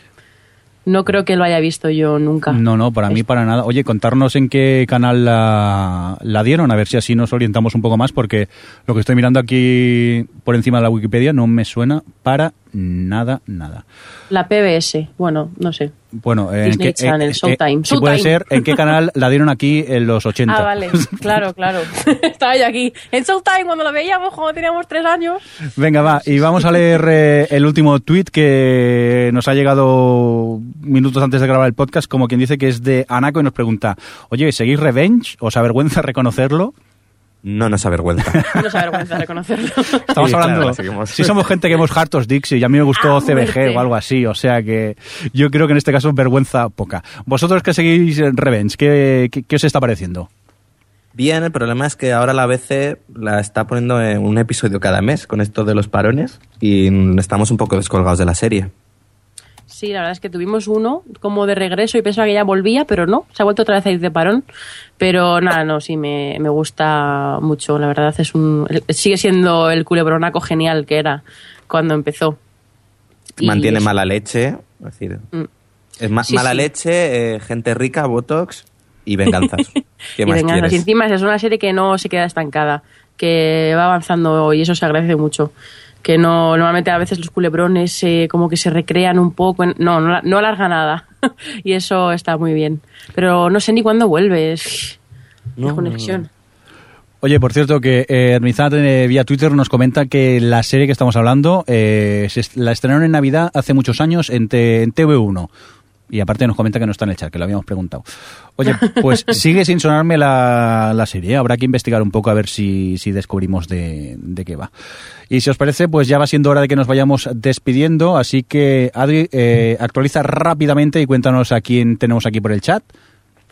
No creo que lo haya visto yo nunca. No, no, para mí para nada. Oye, contarnos en qué canal la, la dieron, a ver si así nos orientamos un poco más, porque lo que estoy mirando aquí por encima de la Wikipedia no me suena para nada, nada. La PBS, bueno, no sé. Bueno, en Disney qué, Channel, Showtime. si puede ser, ¿en qué canal la dieron aquí en los 80? Ah, vale, claro, claro. Estaba yo aquí. En Showtime, cuando lo veíamos, cuando teníamos tres años. Venga, va, y vamos a leer eh, el último tweet que nos ha llegado minutos antes de grabar el podcast, como quien dice que es de Anaco y nos pregunta, oye, ¿seguís Revenge? ¿Os avergüenza reconocerlo? No nos avergüenza. No se avergüenza reconocerlo. Estamos Sí, claro, hablando. la seguimos. si somos gente que hemos hartos Dixie, y a mí me gustó Ah, CBG muerte. o algo así, o sea que yo creo que en este caso vergüenza poca. Vosotros que seguís Revenge, ¿qué, qué, qué os está pareciendo? Bien, el problema es que ahora la ABC la está poniendo en un episodio cada mes con esto de los parones y estamos un poco descolgados de la serie. Sí, la verdad es que tuvimos uno como de regreso y pensaba que ya volvía, pero no, se ha vuelto otra vez a ir de parón. Pero nada, no, sí, me, me gusta mucho, la verdad es un... Sigue siendo el culebronaco genial que era cuando empezó. Mantiene mala leche, es decir, Mm. es ma- Sí, mala sí. leche, eh, gente rica, botox y venganzas. ¿Qué y más venganzas. Y encima es una serie que no se queda estancada, que va avanzando y eso se agradece mucho. Que no, normalmente a veces los culebrones eh, como que se recrean un poco. en- no, no, no alarga nada. y eso está muy bien. Pero no sé ni cuándo vuelves. No, conexión. Oye, por cierto, que eh, Hermizat eh, vía Twitter nos comenta que la serie que estamos hablando eh, se est- la estrenaron en Navidad hace muchos años en, T- en TV1. Y aparte nos comenta que no está en el chat, que lo habíamos preguntado. Oye, pues sigue sin sonarme la, la serie. Habrá que investigar un poco a ver si, si descubrimos de, de qué va. Y si os parece, pues ya va siendo hora de que nos vayamos despidiendo. Así que, Adri, eh, actualiza rápidamente y cuéntanos a quién tenemos aquí por el chat.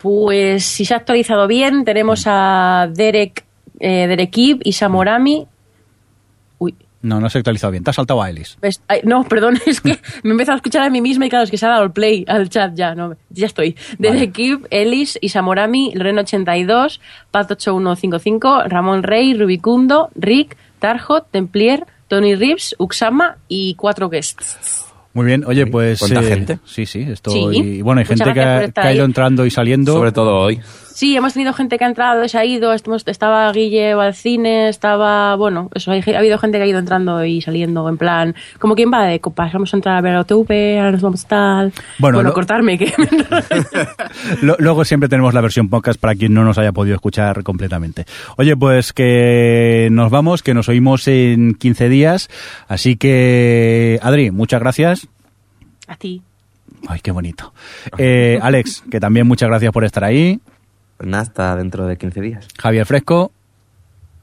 Pues si se ha actualizado bien, tenemos a Derek, eh, Derek Ib y Samorami. No, no se ha actualizado bien. Te has saltado a Elis. ves- ay, no, perdón, es que me he empezado a escuchar a mí misma y claro, es que se ha dado el play al chat ya, no, ya estoy. Derek Ib, Ellis, Isamorami, Lorena 82, Pat 8155, Ramón Rey, Rubicundo, Rick, Tarjot, Templier, Tony Reeves, Uxama y cuatro guests. Muy bien, oye, pues... ¿cuánta gente? Sí, sí, esto... Sí. Y bueno, hay Muchas gente que ha, estar que ha ido entrando y saliendo. Sobre todo hoy. Sí, hemos tenido gente que ha entrado se ha ido. Estamos- Estaba Guille al cine, estaba. Bueno, eso, hay- ha habido gente que ha ido entrando y saliendo, en plan. Como quien va de copas. Vamos a entrar a ver a OTV, ahora nos vamos a tal. Bueno, Bueno, lo- cortarme, que. Luego siempre tenemos la versión podcast para quien no nos haya podido escuchar completamente. Oye, pues que nos vamos, que nos oímos en 15 días. Así que, Adri, muchas gracias. a ti. Ay, qué bonito. Eh, Alex, que también muchas gracias por estar ahí. Nada, hasta dentro de 15 días. Javier Fresco.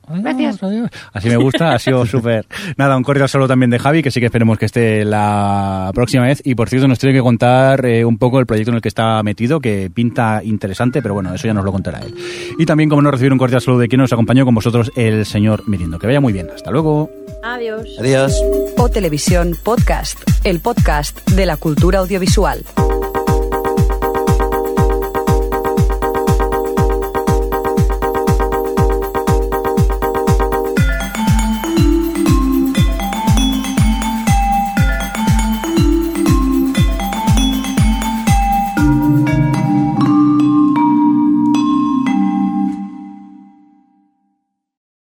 Gracias. Adiós. Así me gusta, ha sido súper. Nada, un cordial saludo también de Javi, que sí que esperemos que esté la próxima vez. Y por cierto, nos tiene que contar eh, un poco el proyecto en el que está metido, que pinta interesante, pero bueno, eso ya nos lo contará él. Y también, como no, recibir un cordial saludo de quien nos acompañó con vosotros, el señor Mirindo. Que vaya muy bien. Hasta luego. Adiós. Adiós. O Televisión Podcast, el podcast de la cultura audiovisual.